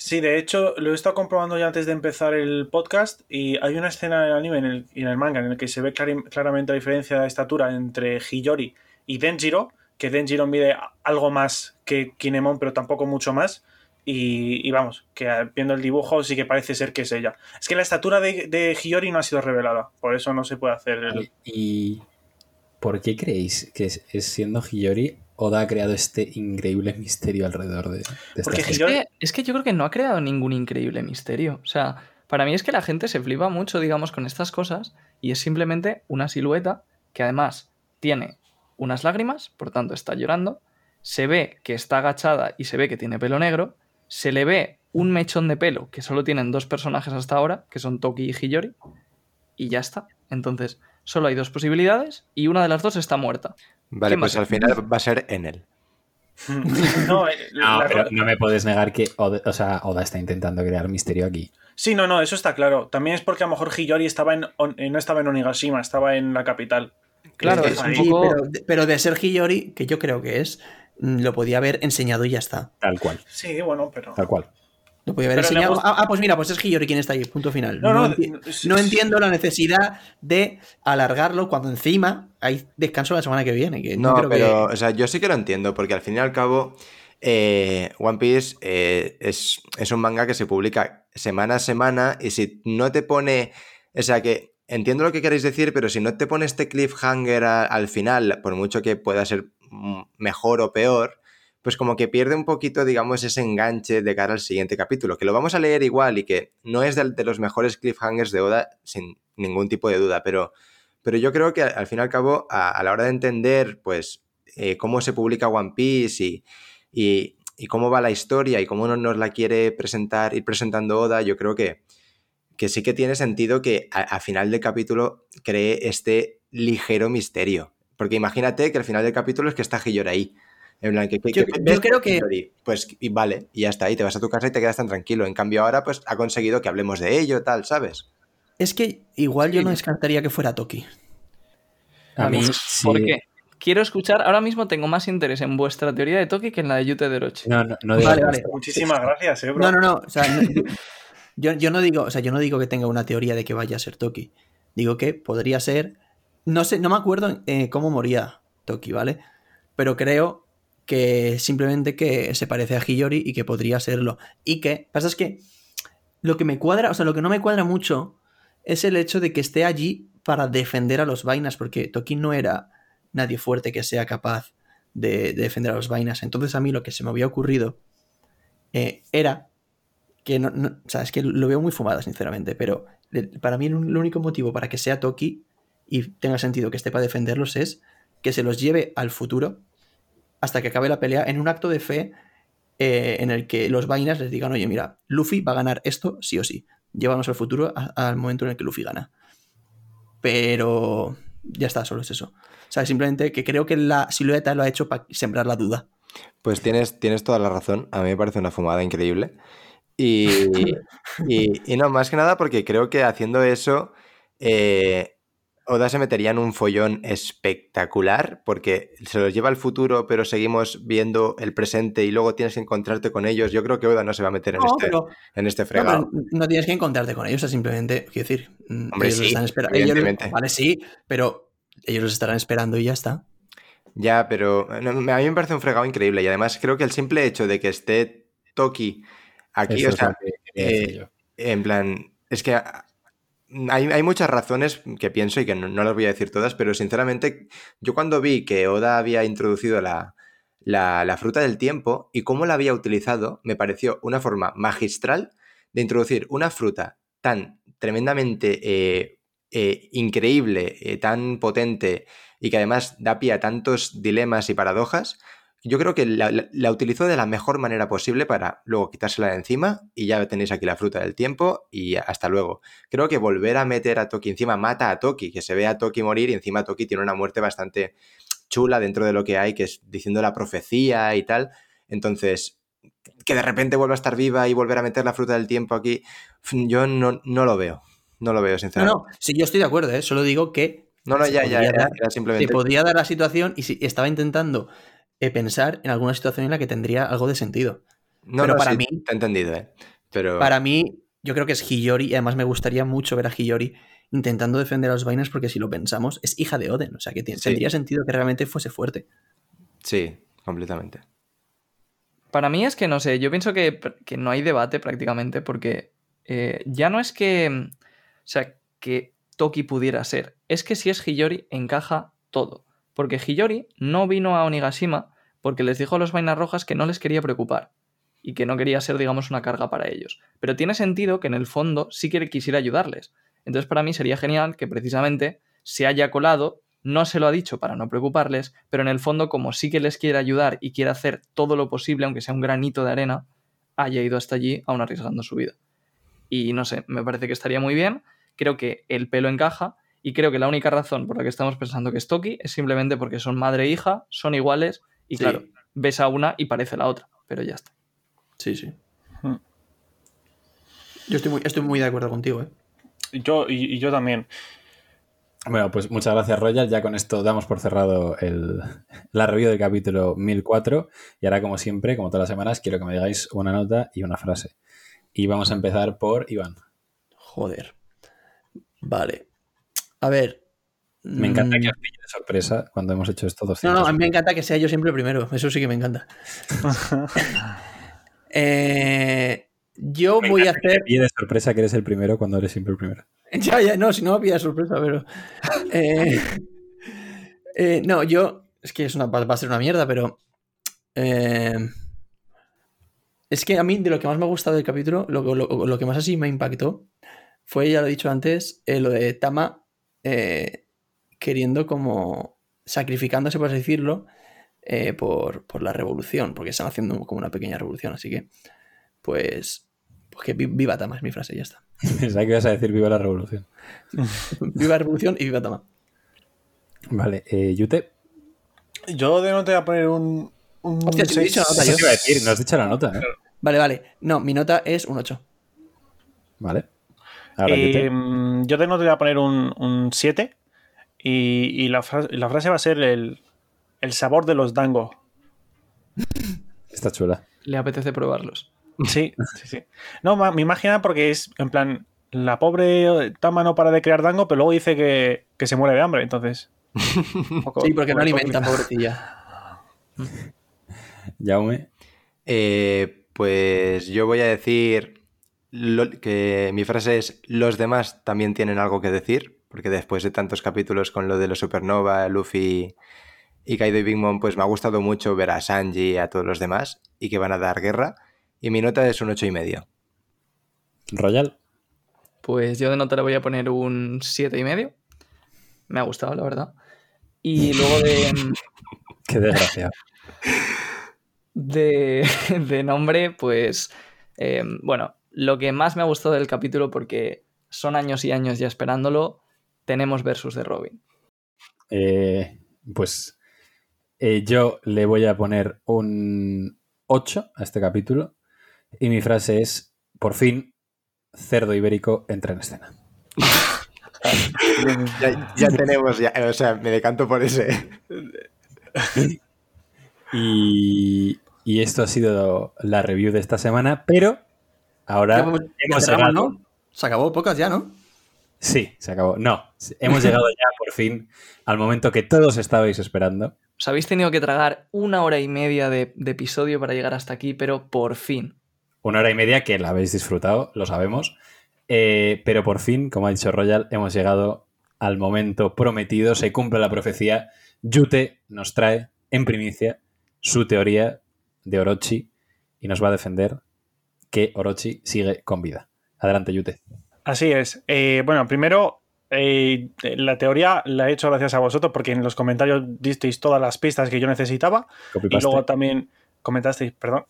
Sí, de hecho, lo he estado comprobando ya antes de empezar el podcast y hay una escena en el anime en el- y en el manga en el que se ve claramente la diferencia de estatura entre Hiyori y Denjiro, que Denjiro mide algo más que Kinemon, pero tampoco mucho más. Y, vamos, que viendo el dibujo sí que parece ser que es ella. Es que la estatura de, Hiyori no ha sido revelada, por eso no se puede hacer el... ¿Y por qué creéis que es siendo Hiyori Oda ha creado este increíble misterio alrededor de, de esta Porque? Es que, es que yo creo que no ha creado ningún increíble misterio. O sea, para mí es que la gente se flipa mucho, digamos, con estas cosas y es simplemente una silueta que además tiene unas lágrimas, por tanto está llorando, se ve que está agachada y se ve que tiene pelo negro, se le ve un mechón de pelo que solo tienen dos personajes hasta ahora, que son Toki y Hiyori, y ya está. Entonces, solo hay dos posibilidades y una de las dos está muerta. Vale, ¿Qué pues al final va a ser Enel. No, eh, No, la- pero no me puedes negar que Oda, o sea, Oda está intentando crear misterio aquí. Sí, no, no, eso está claro. También es porque a lo mejor Hiyori estaba en, on- eh, no estaba en Onigashima, estaba en la capital. Claro, es un poco- pero, de- pero de ser Hiyori, que yo creo que es, mm, lo podía haber enseñado y ya está. Tal cual, Sí, bueno, pero... tal cual. Lo podía haber Pero enseñado. hemos- Ah, ah, pues mira, pues es Hiyori quien está ahí, punto final. No, No, no, enti- no, sí, no sí. entiendo la necesidad de alargarlo cuando encima hay descanso la semana que viene. Que No, creo pero, que- o sea, yo sí que lo entiendo, porque al fin y al cabo, eh, One Piece eh, es, es un manga que se publica semana a semana y si no te pone, o sea, que entiendo lo que queréis decir, pero si no te pone este cliffhanger a- al final, por mucho que pueda ser mejor o peor, pues como que pierde un poquito, digamos, ese enganche de cara al siguiente capítulo, que lo vamos a leer igual y que no es del- de, los mejores cliffhangers de Oda, sin ningún tipo de duda, pero, pero yo creo que al, fin y al cabo, a, la hora de entender, pues, eh, cómo se publica One Piece y, y, cómo va la historia y cómo no- nos la quiere presentar, ir presentando Oda, yo creo que, que sí que tiene sentido que a final del capítulo cree este ligero misterio. Porque imagínate que al final del capítulo es que está Hiyori ahí. En plan, que, que- Yo- que yo ves creo que- Pues y vale, y ya está, y te vas a tu casa y te quedas tan tranquilo. En cambio ahora pues ha conseguido que hablemos de ello, tal, ¿sabes? Es que igual yo no descartaría que fuera Toki. A mí, sí. ¿Por qué? Quiero escuchar, ahora mismo tengo más interés en vuestra teoría de Toki que en la de Yute de Orochi. No, no, no digas Vale, vale. Muchísimas gracias, eh, bro. No, no, no. O sea, no- yo, yo no digo, o sea, yo no digo que tenga una teoría de que vaya a ser Toki. Digo que podría ser. No sé, no me acuerdo eh, cómo moría Toki, ¿vale? Pero creo que simplemente que se parece a Hiyori y que podría serlo. Y que. Pasa es que. Lo que me cuadra, o sea, lo que no me cuadra mucho es el hecho de que esté allí para defender a los vainas, porque Toki no era nadie fuerte que sea capaz de, de defender a los vainas. Entonces a mí lo que se me había ocurrido eh, era que no, no- o sea, es que lo veo muy fumado, sinceramente, pero para mí el único motivo para que sea Toki y tenga sentido que esté para defenderlos es que se los lleve al futuro hasta que acabe la pelea en un acto de fe eh, en el que los vainas les digan, oye, mira, Luffy va a ganar esto sí o sí. Llévanos al futuro a- al momento en el que Luffy gana. Pero ya está, solo es eso. O sea, simplemente que creo que la silueta lo ha hecho para sembrar la duda. Pues tienes, tienes toda la razón. A mí me parece una fumada increíble. Y, y- y no, más que nada porque creo que haciendo eso, eh, Oda se metería en un follón espectacular porque se los lleva al futuro, pero seguimos viendo el presente y luego tienes que encontrarte con ellos. Yo creo que Oda no se va a meter en, No, este, pero, en este no, fregado. no tienes que encontrarte con ellos, es simplemente, quiero decir, mm, Hombre, ellos los sí, están esperando. Ellos, evidentemente. vale, sí, pero ellos los estarán esperando y ya está. Ya, pero no, a mí me parece un fregado increíble y además creo que el simple hecho de que esté Toki aquí, Eso o sea, eh. En plan, es que hay, muchas razones que pienso y que no, las voy a decir todas, pero sinceramente, yo cuando vi que Oda había introducido la, la, la fruta del tiempo y cómo la había utilizado, me pareció una forma magistral de introducir una fruta tan tremendamente eh, eh, increíble, eh, tan potente y que además da pie a tantos dilemas y paradojas. Yo creo que la, la- la utilizó de la mejor manera posible para luego quitársela de encima y ya tenéis aquí la fruta del tiempo y hasta luego. Creo que volver a meter a Toki encima mata a Toki, que se ve a Toki morir y encima Toki tiene una muerte bastante chula dentro de lo que hay, que es diciendo la profecía y tal. Entonces, que de repente vuelva a estar viva y volver a meter la fruta del tiempo aquí, yo no, no lo veo. No lo veo, No, sinceramente. no, sí, yo estoy de acuerdo, ¿eh? solo digo que No, no, ya, ya, era, dar- era se simplemente. podría dar la situación y si estaba intentando pensar en alguna situación en la que tendría algo de sentido. No, pero no, para sí, mí- Te he entendido, ¿eh? Pero. Para mí, yo creo que es Hiyori y además me gustaría mucho ver a Hiyori intentando defender a los vainas porque si lo pensamos, es hija de Oden, o sea que Sí. tendría sentido que realmente fuese fuerte. Sí, completamente. Para mí es que no sé, yo pienso que, que no hay debate prácticamente porque eh, ya no es que, o sea, que Toki pudiera ser, es que si es Hiyori encaja todo. Porque Hiyori no vino a Onigashima porque les dijo a los vainas rojas que no les quería preocupar y que no quería ser, digamos, una carga para ellos. Pero tiene sentido que en el fondo sí que quisiera ayudarles. Entonces para mí sería genial que precisamente se haya colado, no se lo ha dicho para no preocuparles, pero en el fondo como sí que les quiere ayudar y quiere hacer todo lo posible, aunque sea un granito de arena, haya ido hasta allí aún arriesgando su vida. Y no sé, me parece que estaría muy bien, creo que el pelo encaja y creo que la única razón por la que estamos pensando que es Toki es simplemente porque son madre e hija, son iguales y Sí. claro, ves a una y parece la otra, pero ya está. Sí, sí. Hmm. Yo estoy muy, estoy muy de acuerdo contigo, ¿eh? Yo, y, y yo también. Bueno, pues muchas gracias, Royal. Ya con esto damos por cerrado el, la review del capítulo 1004. Y ahora, como siempre, como todas las semanas, quiero que me digáis una nota y una frase. Y vamos a empezar por Iván. Joder. Vale. A ver. Me encanta mm, que os pille de sorpresa cuando hemos hecho esto No, 200. no, a mí me encanta que sea yo siempre el primero. Eso sí que me encanta. Eh, Yo Me voy a encanta que hacer. pille de sorpresa que eres el primero cuando eres siempre el primero. Ya, ya, no, si no me pilla sorpresa, pero. Eh, eh, no, yo. Es que es una, va a ser una mierda, pero. es que a mí, de lo que más me ha gustado del capítulo, lo, lo- lo que más así me impactó fue, ya lo he dicho antes, lo de Tama eh, queriendo como. sacrificándose, por así decirlo, eh, por, por la revolución, porque están haciendo como una pequeña revolución, así que. Pues. Pues que vi- viva Tama es mi frase, ya está. Pensaba que ibas a decir viva la revolución. Viva la revolución y viva Tama. Vale, eh, Yute. Yo de no te voy a poner un. un Hostia, si me he seis. dicho nota Eso yo. te iba a decir, no has dicho la nota, ¿eh? Vale, vale. No, mi nota es un 8. Vale. Ahora Eh, Yute. yo de no te voy a poner un, un 7. Y, y la, fra- la frase va a ser el, el sabor de los dango. Está chula. Le apetece probarlos. Sí, sí, sí. No, ma- me imagina porque es, en plan, la pobre Tama no para de crear dango, pero luego dice que, que se muere de hambre, entonces. poco- Sí, porque no hipócrita. pobrecilla. Jaume. Eh, pues yo voy a decir lo- que mi frase es los demás también tienen algo que decir, porque después de tantos capítulos con lo de los Supernova, Luffy y Kaido y Big Mom, pues me ha gustado mucho ver a Sanji y a todos los demás y que van a dar guerra. Y mi nota es un ocho y medio. Royal. Pues yo de nota le voy a poner un siete y medio. Me ha gustado, la verdad. Y luego de, Qué desgraciado. de, de nombre, pues eh, bueno, lo que más me ha gustado del capítulo, porque son años y años ya esperándolo, tenemos versus de Robin. Eh, pues eh, yo le voy a poner un 8 a este capítulo. Y mi frase es: por fin, cerdo ibérico entra en escena. Ya, ya tenemos, ya, o sea, me decanto por ese. Y, y esto ha sido la review de esta semana, pero ahora. Se acabó pocas ya, ¿no? Sí, se acabó. No, hemos llegado ya por fin al momento que todos estabais esperando. Os habéis tenido que tragar una hora y media de, de episodio para llegar hasta aquí, pero por fin. Una hora y media que la habéis disfrutado, lo sabemos. Eh, pero por fin, como ha dicho Royal, hemos llegado al momento prometido. Se cumple la profecía. Yute nos trae en primicia su teoría de Orochi y nos va a defender que Orochi sigue con vida. Adelante, Yute. Así es. Eh, bueno, primero, eh, la teoría la he hecho gracias a vosotros porque en los comentarios disteis todas las pistas que yo necesitaba. Y luego también comentasteis, perdón.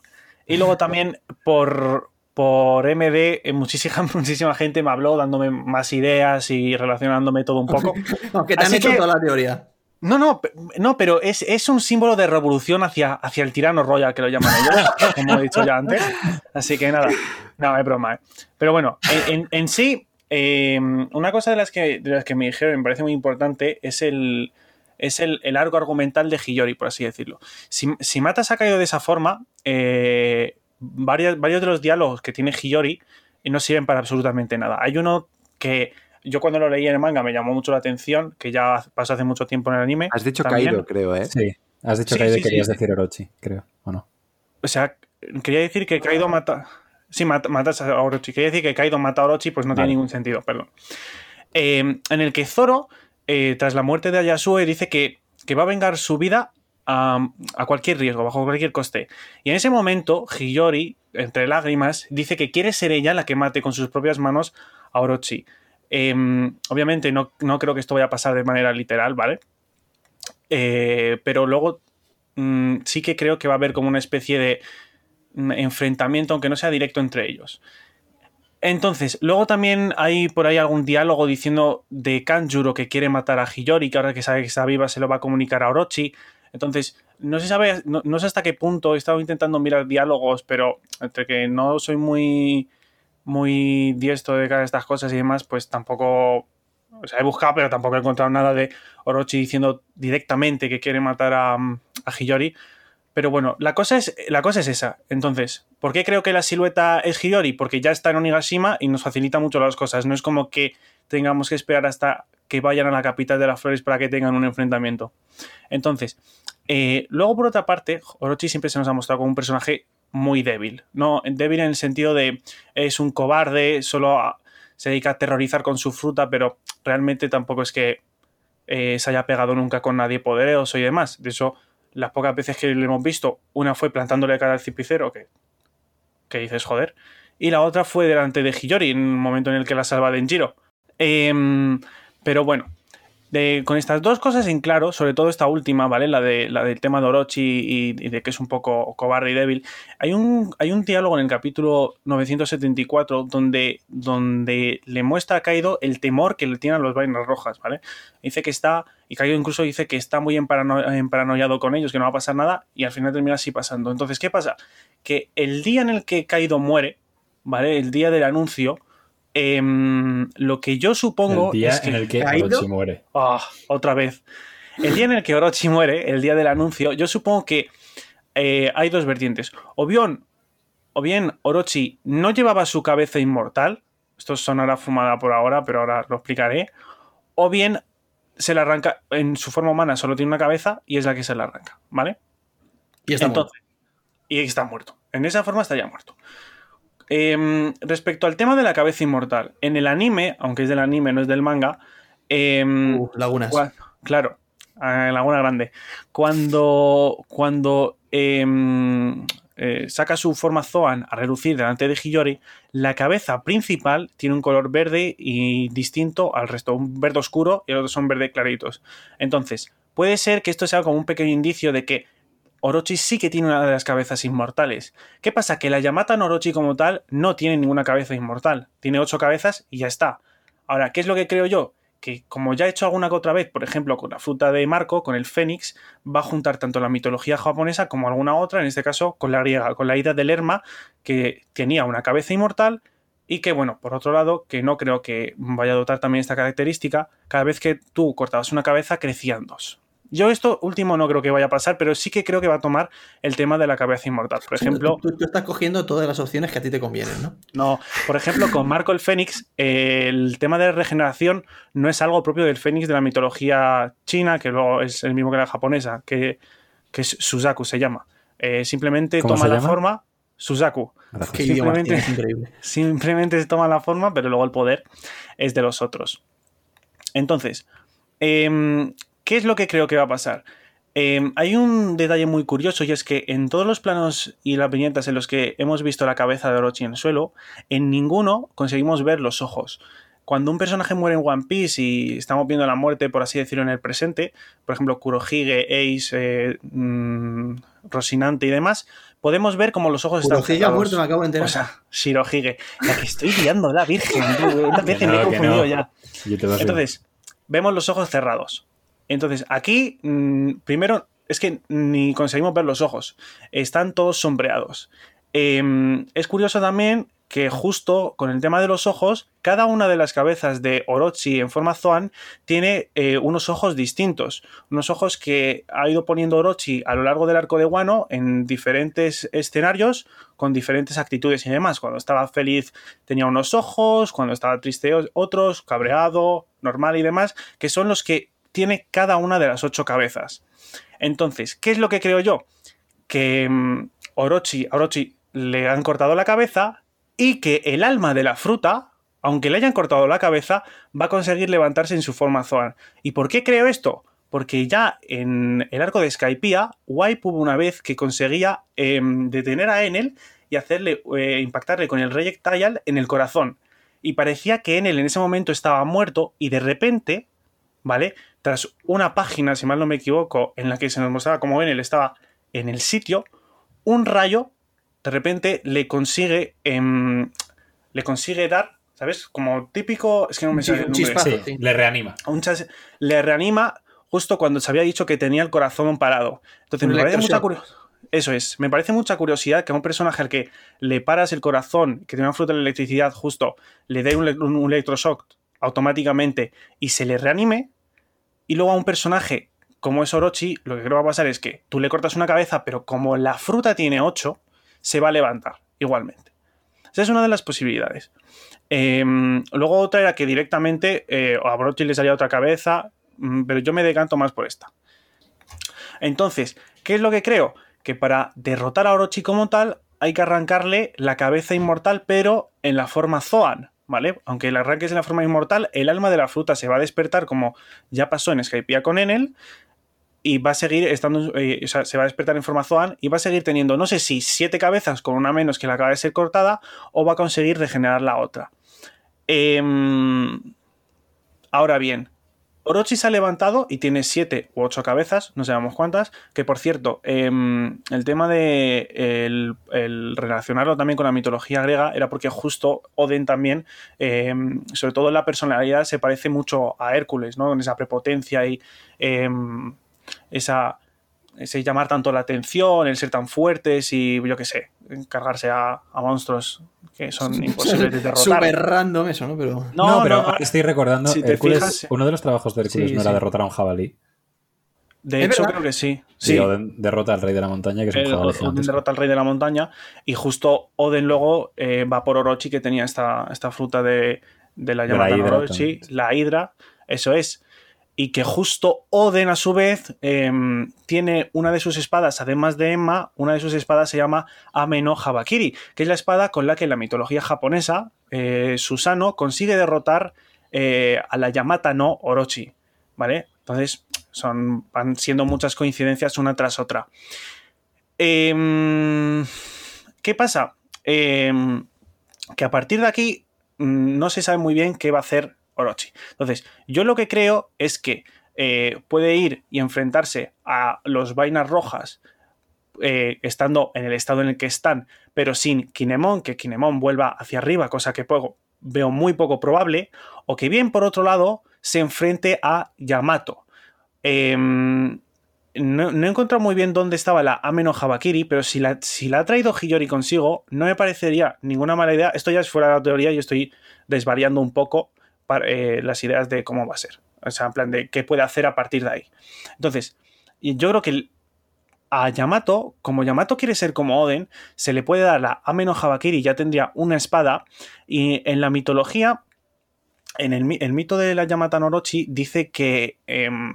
Y luego también por, por MD, eh, muchísima, muchísima gente me habló dándome más ideas y relacionándome todo un poco. Aunque te han Así hecho que- toda la teoría. No, no, no, pero es, es un símbolo de revolución hacia, hacia el tirano royal, que lo llaman ellos, como he dicho ya antes. Así que nada, no, es broma. ¿eh? Pero bueno, en, en- sí, eh, una cosa de las, que, de las que me dijeron y me parece muy importante es el, es el, el arco argumental de Hiyori, por así decirlo. Si, si Matas ha caído de esa forma, eh, varias- varios de los diálogos que tiene Hiyori no sirven para absolutamente nada. Hay uno que yo cuando lo leí en el manga me llamó mucho la atención, que ya pasó hace mucho tiempo en el anime. Has dicho También. Kaido, creo, ¿eh? Sí, has dicho Sí, que sí, querías sí. decir Orochi, creo, ¿o no? O sea, quería decir que Kaido mata. Sí, mata, matas a Orochi. Quería decir que Kaido mata a Orochi, pues no Vale. tiene ningún sentido, perdón. Eh, en el que Zoro, eh, tras la muerte de Ayasue, dice que, que va a vengar su vida a, a cualquier riesgo, bajo cualquier coste. Y en ese momento, Hiyori, entre lágrimas, dice que quiere ser ella la que mate con sus propias manos a Orochi. Eh, obviamente no, no creo que esto vaya a pasar de manera literal, ¿vale? Eh, pero luego mm, sí que creo que va a haber como una especie de mm, enfrentamiento, aunque no sea directo entre ellos. Entonces, luego también hay por ahí algún diálogo diciendo de Kanjuro que quiere matar a Hiyori, que ahora que sabe que está viva se lo va a comunicar a Orochi. Entonces, no se sabe, no, no sé hasta qué punto he estado intentando mirar diálogos, pero entre que no soy muy, muy diestro de cara a estas cosas y demás, pues tampoco. O sea, he buscado, pero tampoco he encontrado nada de Orochi diciendo directamente que quiere matar a, a Hiyori. Pero bueno, la cosa, es, la cosa es esa. Entonces, ¿por qué creo que la silueta es Hiyori? Porque ya está en Onigashima y nos facilita mucho las cosas. No es como que tengamos que esperar hasta que vayan a la capital de las flores para que tengan un enfrentamiento. Entonces, eh, luego por otra parte, Orochi siempre se nos ha mostrado como un personaje muy débil. No, débil en el sentido de es un cobarde, solo se dedica a aterrorizar con su fruta, pero realmente tampoco es que eh, se haya pegado nunca con nadie poderoso y demás. De hecho, las pocas veces que lo hemos visto, una fue plantándole cara al cipicero, que, que dices, joder, y la otra fue delante de Hiyori, en un momento en el que la salva de Enjiro. Em, pero bueno, con estas dos cosas en claro, sobre todo esta última, ¿vale? La, de, la del tema de Orochi y, de que es un poco cobarde y débil. Hay un, hay un diálogo en el capítulo 974 donde, donde le muestra a Kaido el temor que le tienen los vainas rojas, ¿vale? Dice que está, y Kaido incluso dice que está muy emparano- emparanoiado con ellos, que no va a pasar nada, y al final termina así pasando. Entonces, ¿qué pasa? Que el día en el que Kaido muere, ¿vale? El día del anuncio, em, lo que yo supongo el día es que... en el que ¿Kaido? Orochi muere. Ah, otra vez. El día en el que Orochi muere, el día del anuncio, yo supongo que eh, hay dos vertientes. O bien, o bien Orochi no llevaba su cabeza inmortal. Esto sonará fumada por ahora, pero ahora lo explicaré. O bien se le arranca, en su forma humana solo tiene una cabeza y es la que se le arranca, ¿vale? Y está muerto. Entonces, y está muerto. En esa forma estaría muerto. Em, respecto al tema de la cabeza inmortal, en el anime, aunque es del anime, no es del manga, em, Uh, lagunas. Claro, en Laguna Grande. Cuando, cuando em, eh, saca su forma Zoan a relucir delante de Hiyori, la cabeza principal tiene un color verde y distinto al resto, un verde oscuro y el otro son verde claritos. Entonces, puede ser que esto sea como un pequeño indicio de que Orochi sí que tiene una de las cabezas inmortales. ¿Qué pasa? Que la Yamata no Orochi como tal no tiene ninguna cabeza inmortal. Tiene ocho cabezas y ya está. Ahora, ¿qué es lo que creo yo? Que como ya he hecho alguna que otra vez, por ejemplo, con la fruta de Marco, con el Fénix, va a juntar tanto la mitología japonesa como alguna otra, en este caso con la griega, con la ida del Lerma, que tenía una cabeza inmortal y que, bueno, por otro lado, que no creo que vaya a dotar también esta característica, cada vez que tú cortabas una cabeza crecían dos. Yo esto último no creo que vaya a pasar, pero sí que creo que va a tomar el tema de la cabeza inmortal. Por ejemplo, Tú, tú estás cogiendo todas las opciones que a ti te convienen, ¿no? no, por ejemplo, con Marco el Fénix, eh, el tema de regeneración no es algo propio del Fénix de la mitología china, que luego es el mismo que la japonesa, que, que es Suzaku se llama. Eh, simplemente ¿Cómo toma se la llama? forma Suzaku. Gracias. Qué idioma Simplemente-. Simplemente se toma la forma, pero luego el poder es de los otros. Entonces, em, ¿qué es lo que creo que va a pasar? Em, hay un detalle muy curioso y es que en todos los planos y las viñetas en los que hemos visto la cabeza de Orochi en el suelo, en ninguno conseguimos ver los ojos. Cuando un personaje muere en One Piece y estamos viendo la muerte, por así decirlo, en el presente, por ejemplo, Kurohige, Ace, eh, mm, Rosinante y demás, podemos ver como los ojos están Kurohige ha cerrados. muerto, me acabo de enterar. O sea, Shirohige. La que estoy liando, la virgen. tío. Una vez me he confundido no. ya. Entonces, vemos los ojos cerrados. Entonces, aquí, mm, primero, es que ni conseguimos ver los ojos. Están todos sombreados. Em, es curioso también que justo con el tema de los ojos, cada una de las cabezas de Orochi en forma Zoan tiene eh, unos ojos distintos. Unos ojos que ha ido poniendo Orochi a lo largo del arco de Wano en diferentes escenarios con diferentes actitudes y demás. Cuando estaba feliz tenía unos ojos, cuando estaba triste otros, cabreado, normal y demás, que son los que tiene cada una de las ocho cabezas. Entonces, ¿qué es lo que creo yo? Que mm, Orochi, a Orochi le han cortado la cabeza y que el alma de la fruta, aunque le hayan cortado la cabeza, va a conseguir levantarse en su forma Zoan. ¿Y por qué creo esto? Porque ya en el arco de Skypiea, Wipe hubo una vez que conseguía em, detener a Enel y hacerle eh, impactarle con el Rejectile en el corazón. Y parecía que Enel en ese momento estaba muerto y de repente, ¿vale? Tras una página, si mal no me equivoco, en la que se nos mostraba cómo Enel estaba en el sitio, un rayo de repente le consigue em, le consigue dar, ¿sabes? Como típico, es que no me Sí, sale el un nombre. chispazo. Sí, sí. le reanima. A un chas- le reanima justo cuando se había dicho que tenía el corazón parado. Entonces me parece mucha curiosidad. Eso es, me parece mucha curiosidad que a un personaje al que le paras el corazón, que tiene una fruta de electricidad justo, le dé un, le- un- un electroshock automáticamente y se le reanime, y luego a un personaje como es Orochi, lo que creo va a pasar es que tú le cortas una cabeza, pero como la fruta tiene 8, se va a levantar igualmente. Esa es una de las posibilidades. Eh, luego otra era que directamente eh, a Orochi le salía otra cabeza, mm, pero yo me decanto más por esta. Entonces, ¿qué es lo que creo? Que para derrotar a Orochi como tal, hay que arrancarle la cabeza inmortal, pero en la forma Zoan, ¿vale? Aunque el arranque es en la forma inmortal, el alma de la fruta se va a despertar como ya pasó en Skypiea con Enel y va a seguir estando, eh, o sea, se va a despertar en forma Zoan y va a seguir teniendo, no sé si siete cabezas con una menos que la acaba de ser cortada o va a conseguir regenerar la otra. Em, ahora bien, Orochi se ha levantado y tiene siete u ocho cabezas, no sabemos cuántas, que por cierto, em, el tema de el, el relacionarlo también con la mitología griega era porque justo Oden también, em, sobre todo en la personalidad, se parece mucho a Hércules, ¿no? Con esa prepotencia y em, esa, ese llamar tanto la atención, el ser tan fuertes y yo qué sé, cargarse a, a monstruos que son imposibles de derrotar. Súper random eso, ¿no? Pero... No, No, pero no, no. ahora estoy recordando, Si te Hércules, fijas- uno de los trabajos de Hércules Sí, no era sí. derrotar a un jabalí. De ¿Es hecho, verdad? creo que sí. Sí, Sí, Oden derrota al rey de la montaña, que es un el- jabalí Oden gigantesco. derrota al rey de la montaña y justo Oden luego eh, va por Orochi que tenía esta, esta fruta de, de la De la llamada hidra Orochi, también. la hidra, eso es. Y que justo Oden a su vez em, tiene una de sus espadas, además de Emma, una de sus espadas se llama Ameno Habakiri, que es la espada con la que en la mitología japonesa eh, Susano consigue derrotar eh, a la Yamata no Orochi, ¿vale? Entonces son, van siendo muchas coincidencias una tras otra. Em, ¿Qué pasa? Em, que a partir de aquí mm, no se sabe muy bien qué va a hacer Orochi. Entonces, yo lo que creo es que eh, puede ir y enfrentarse a los vainas rojas eh, estando en el estado en el que están, pero sin Kinemon, que Kinemon vuelva hacia arriba, cosa que poco- veo muy poco probable, o que bien por otro lado se enfrente a Yamato. Em, no, no he encontrado muy bien dónde estaba la Ameno Habakiri, pero si la, si la ha traído Hiyori consigo, no me parecería ninguna mala idea. Esto ya es fuera de la teoría y estoy desvariando un poco eh, las ideas de cómo va a ser. O sea, en plan de qué puede hacer a partir de ahí. Entonces, yo creo que a Yamato, como Yamato quiere ser como Oden, se le puede dar la Ameno Habakiri, ya tendría una espada. Y en la mitología, en el, mi- el mito de la Yamata Norochi, dice que em,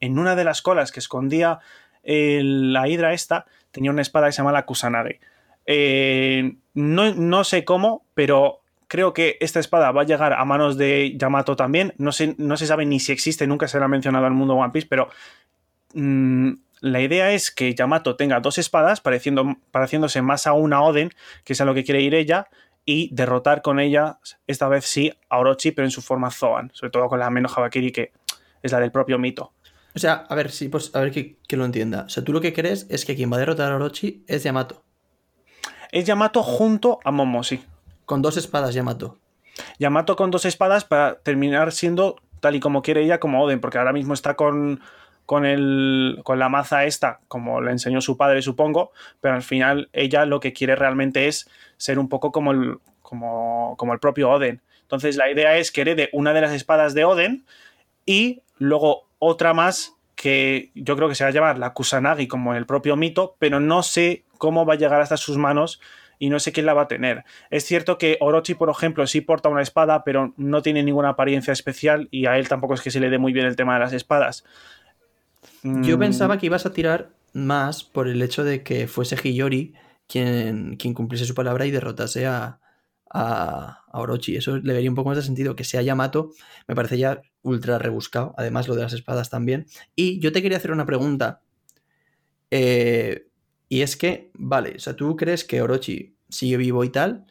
en una de las colas que escondía el- la hidra esta, tenía una espada que se llama la Kusanage. Eh, no, no sé cómo, pero creo que esta espada va a llegar a manos de Yamato también. No, sé, no se sabe ni si existe, nunca se la ha mencionado al mundo One Piece, pero mm, la idea es que Yamato tenga dos espadas, pareciendo, pareciéndose más a una Oden, que es a lo que quiere ir ella, y derrotar con ella, esta vez sí, a Orochi, pero en su forma Zoan, sobre todo con la Ameno Habakiri, que es la del propio mito. O sea, a ver, sí, pues a ver que, que lo entienda. O sea, tú lo que crees es que quien va a derrotar a Orochi es Yamato. Es Yamato junto a Momo, sí. Con dos espadas Yamato. Yamato con dos espadas para terminar siendo tal y como quiere ella como Oden, porque ahora mismo está con, con, el, con la maza esta, como le enseñó su padre, supongo, pero al final ella lo que quiere realmente es ser un poco como el, como, como el propio Oden. Entonces la idea es que herede una de las espadas de Oden y luego otra más que yo creo que se va a llamar la Kusanagi como en el propio mito, pero no sé cómo va a llegar hasta sus manos y no sé quién la va a tener. Es cierto que Orochi, por ejemplo, sí porta una espada, pero no tiene ninguna apariencia especial y a él tampoco es que se le dé muy bien el tema de las espadas. Yo Mm, pensaba que ibas a tirar más por el hecho de que fuese Hiyori quien, quien cumpliese su palabra y derrotase a, a, a Orochi. Eso le vería un poco más de sentido. Que sea Yamato me parece ya ultra rebuscado. Además, lo de las espadas también. Y yo te quería hacer una pregunta. Eh, y es que, vale, o sea, tú crees que Orochi sigue vivo y tal,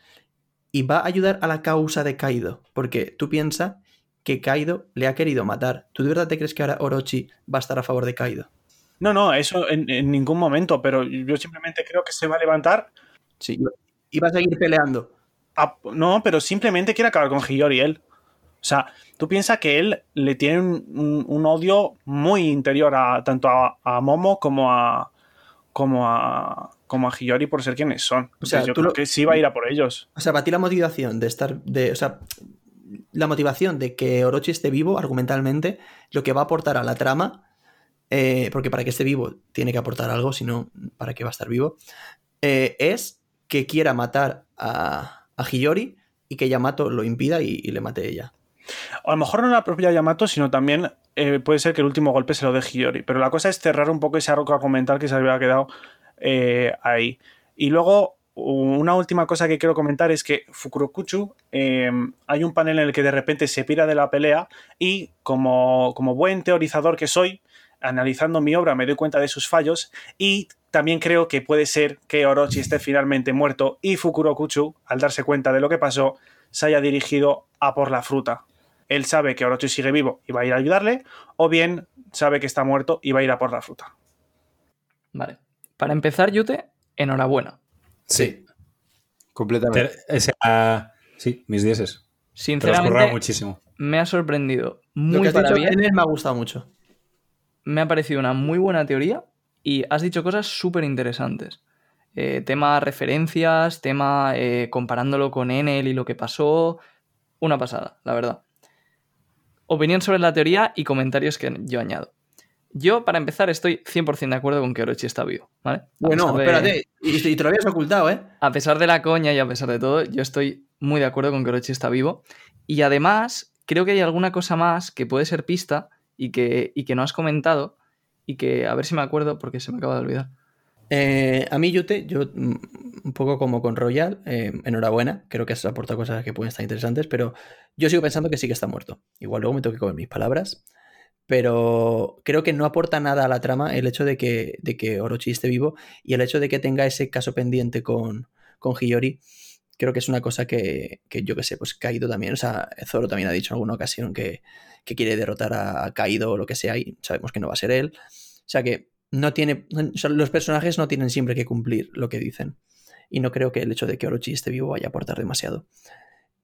y va a ayudar a la causa de Kaido. Porque tú piensas que Kaido le ha querido matar. ¿Tú de verdad te crees que ahora Orochi va a estar a favor de Kaido? No, no, eso en, en ningún momento, pero yo simplemente creo que se va a levantar. Sí, y va a seguir peleando. a- no, pero simplemente quiere acabar con Hiyori él. O sea, tú piensas que él le tiene un, un- un odio muy interior a tanto a, a Momo como a como a como a Hiyori por ser quienes son. O sea, yo tú creo lo- que sí va a ir a por ellos. O sea, para ti la motivación de estar. De, o sea, la motivación de que Orochi esté vivo, argumentalmente, lo que va a aportar a la trama. eh, porque para que esté vivo tiene que aportar algo, si no, ¿para qué va a estar vivo? eh, es que quiera matar a, a Hiyori y que Yamato lo impida y, y le mate ella. A lo mejor no la propia Yamato, sino también eh, puede ser que el último golpe se lo dé Hiyori. Pero la cosa es cerrar un poco ese arco argumental que se había quedado eh, ahí. Y luego, una última cosa que quiero comentar es que Fukurokuchu, eh, hay un panel en el que de repente se pira de la pelea y como, como buen teorizador que soy, analizando mi obra me doy cuenta de sus fallos y también creo que puede ser que Orochi esté finalmente muerto y Fukurokuchu, al darse cuenta de lo que pasó, se haya dirigido a por la fruta. Él sabe que Orochi sigue vivo y va a ir a ayudarle, o bien sabe que está muerto y va a ir a por la fruta. Vale. Para empezar, Yute, enhorabuena. Sí. Completamente. Te- o sea, sí, mis dieces. Te los curraba Sinceramente, muchísimo. me ha sorprendido Lo muy que has para dicho bien. Me ha gustado mucho. me ha parecido una muy buena teoría y has dicho cosas súper interesantes. Eh, tema referencias, tema eh, comparándolo con Enel y lo que pasó. Una pasada, la verdad. Opinión sobre la teoría y comentarios que yo añado. Yo, para empezar, estoy 100% de acuerdo con que Orochi está vivo, ¿vale? A Bueno, de- espérate. Y, y te lo habías ocultado, ¿eh? a pesar de la coña y a pesar de todo, yo estoy muy de acuerdo con que Orochi está vivo. Y además, creo que hay alguna cosa más que puede ser pista y que, y que no has comentado y que a ver si me acuerdo porque se me acaba de olvidar. Eh, a mí, Yute, yo mm, un poco como con Royal, eh, enhorabuena, creo que has aportado cosas que pueden estar interesantes, pero yo sigo pensando que sí que está muerto. Igual luego me tengo que comer mis palabras, pero creo que no aporta nada a la trama el hecho de que, de que Orochi esté vivo y el hecho de que tenga ese caso pendiente con, con Hiyori. Creo que es una cosa que, que yo que sé, pues Kaido también, o sea, Zoro también ha dicho en alguna ocasión que, que quiere derrotar a, Kaido o lo que sea y sabemos que no va a ser él. O sea que no tiene. los personajes no tienen siempre que cumplir lo que dicen. Y no creo que el hecho de que Orochi esté vivo vaya a aportar demasiado.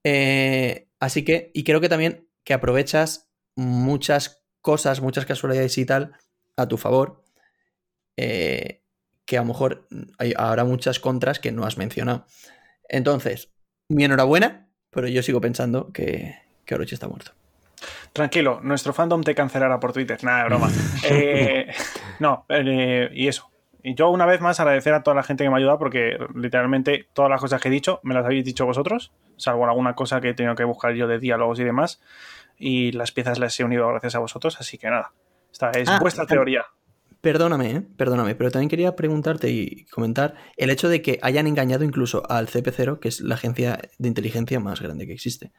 Eh, así que, y creo que también que aprovechas muchas cosas, muchas casualidades y tal a tu favor. eh, que a lo mejor hay, habrá muchas contras que no has mencionado. Entonces, mi enhorabuena, pero yo sigo pensando que, que Orochi está muerto. Tranquilo, nuestro fandom te cancelará por Twitter. Nada, de broma. Eh, no, eh, y eso. Y yo una vez más agradecer a toda la gente que me ha ayudado porque literalmente todas las cosas que he dicho me las habéis dicho vosotros, salvo alguna cosa que he tenido que buscar yo de diálogos y demás. Y las piezas las he unido gracias a vosotros, así que nada. Esta es Ah, vuestra teoría. Perdóname, ¿eh? perdóname, pero también quería preguntarte y comentar el hecho de que hayan engañado incluso al CP0, que es la agencia de inteligencia más grande que existe.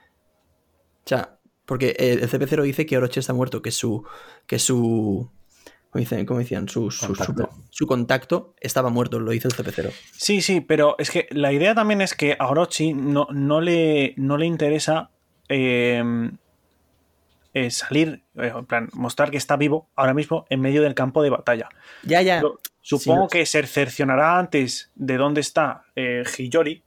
O sea, porque eh, el CP0 dice que Orochi está muerto, que su. que su. ¿Cómo, dicen, cómo decían? Su, su, Contacto. su contacto estaba muerto, lo hizo el CP0. Sí, sí, pero es que la idea también es que a Orochi no, no, le, no le interesa eh, eh, salir, eh, en plan, mostrar que está vivo ahora mismo en medio del campo de batalla. Ya, ya. Supongo Sí, que se cercionará antes de dónde está Hiyori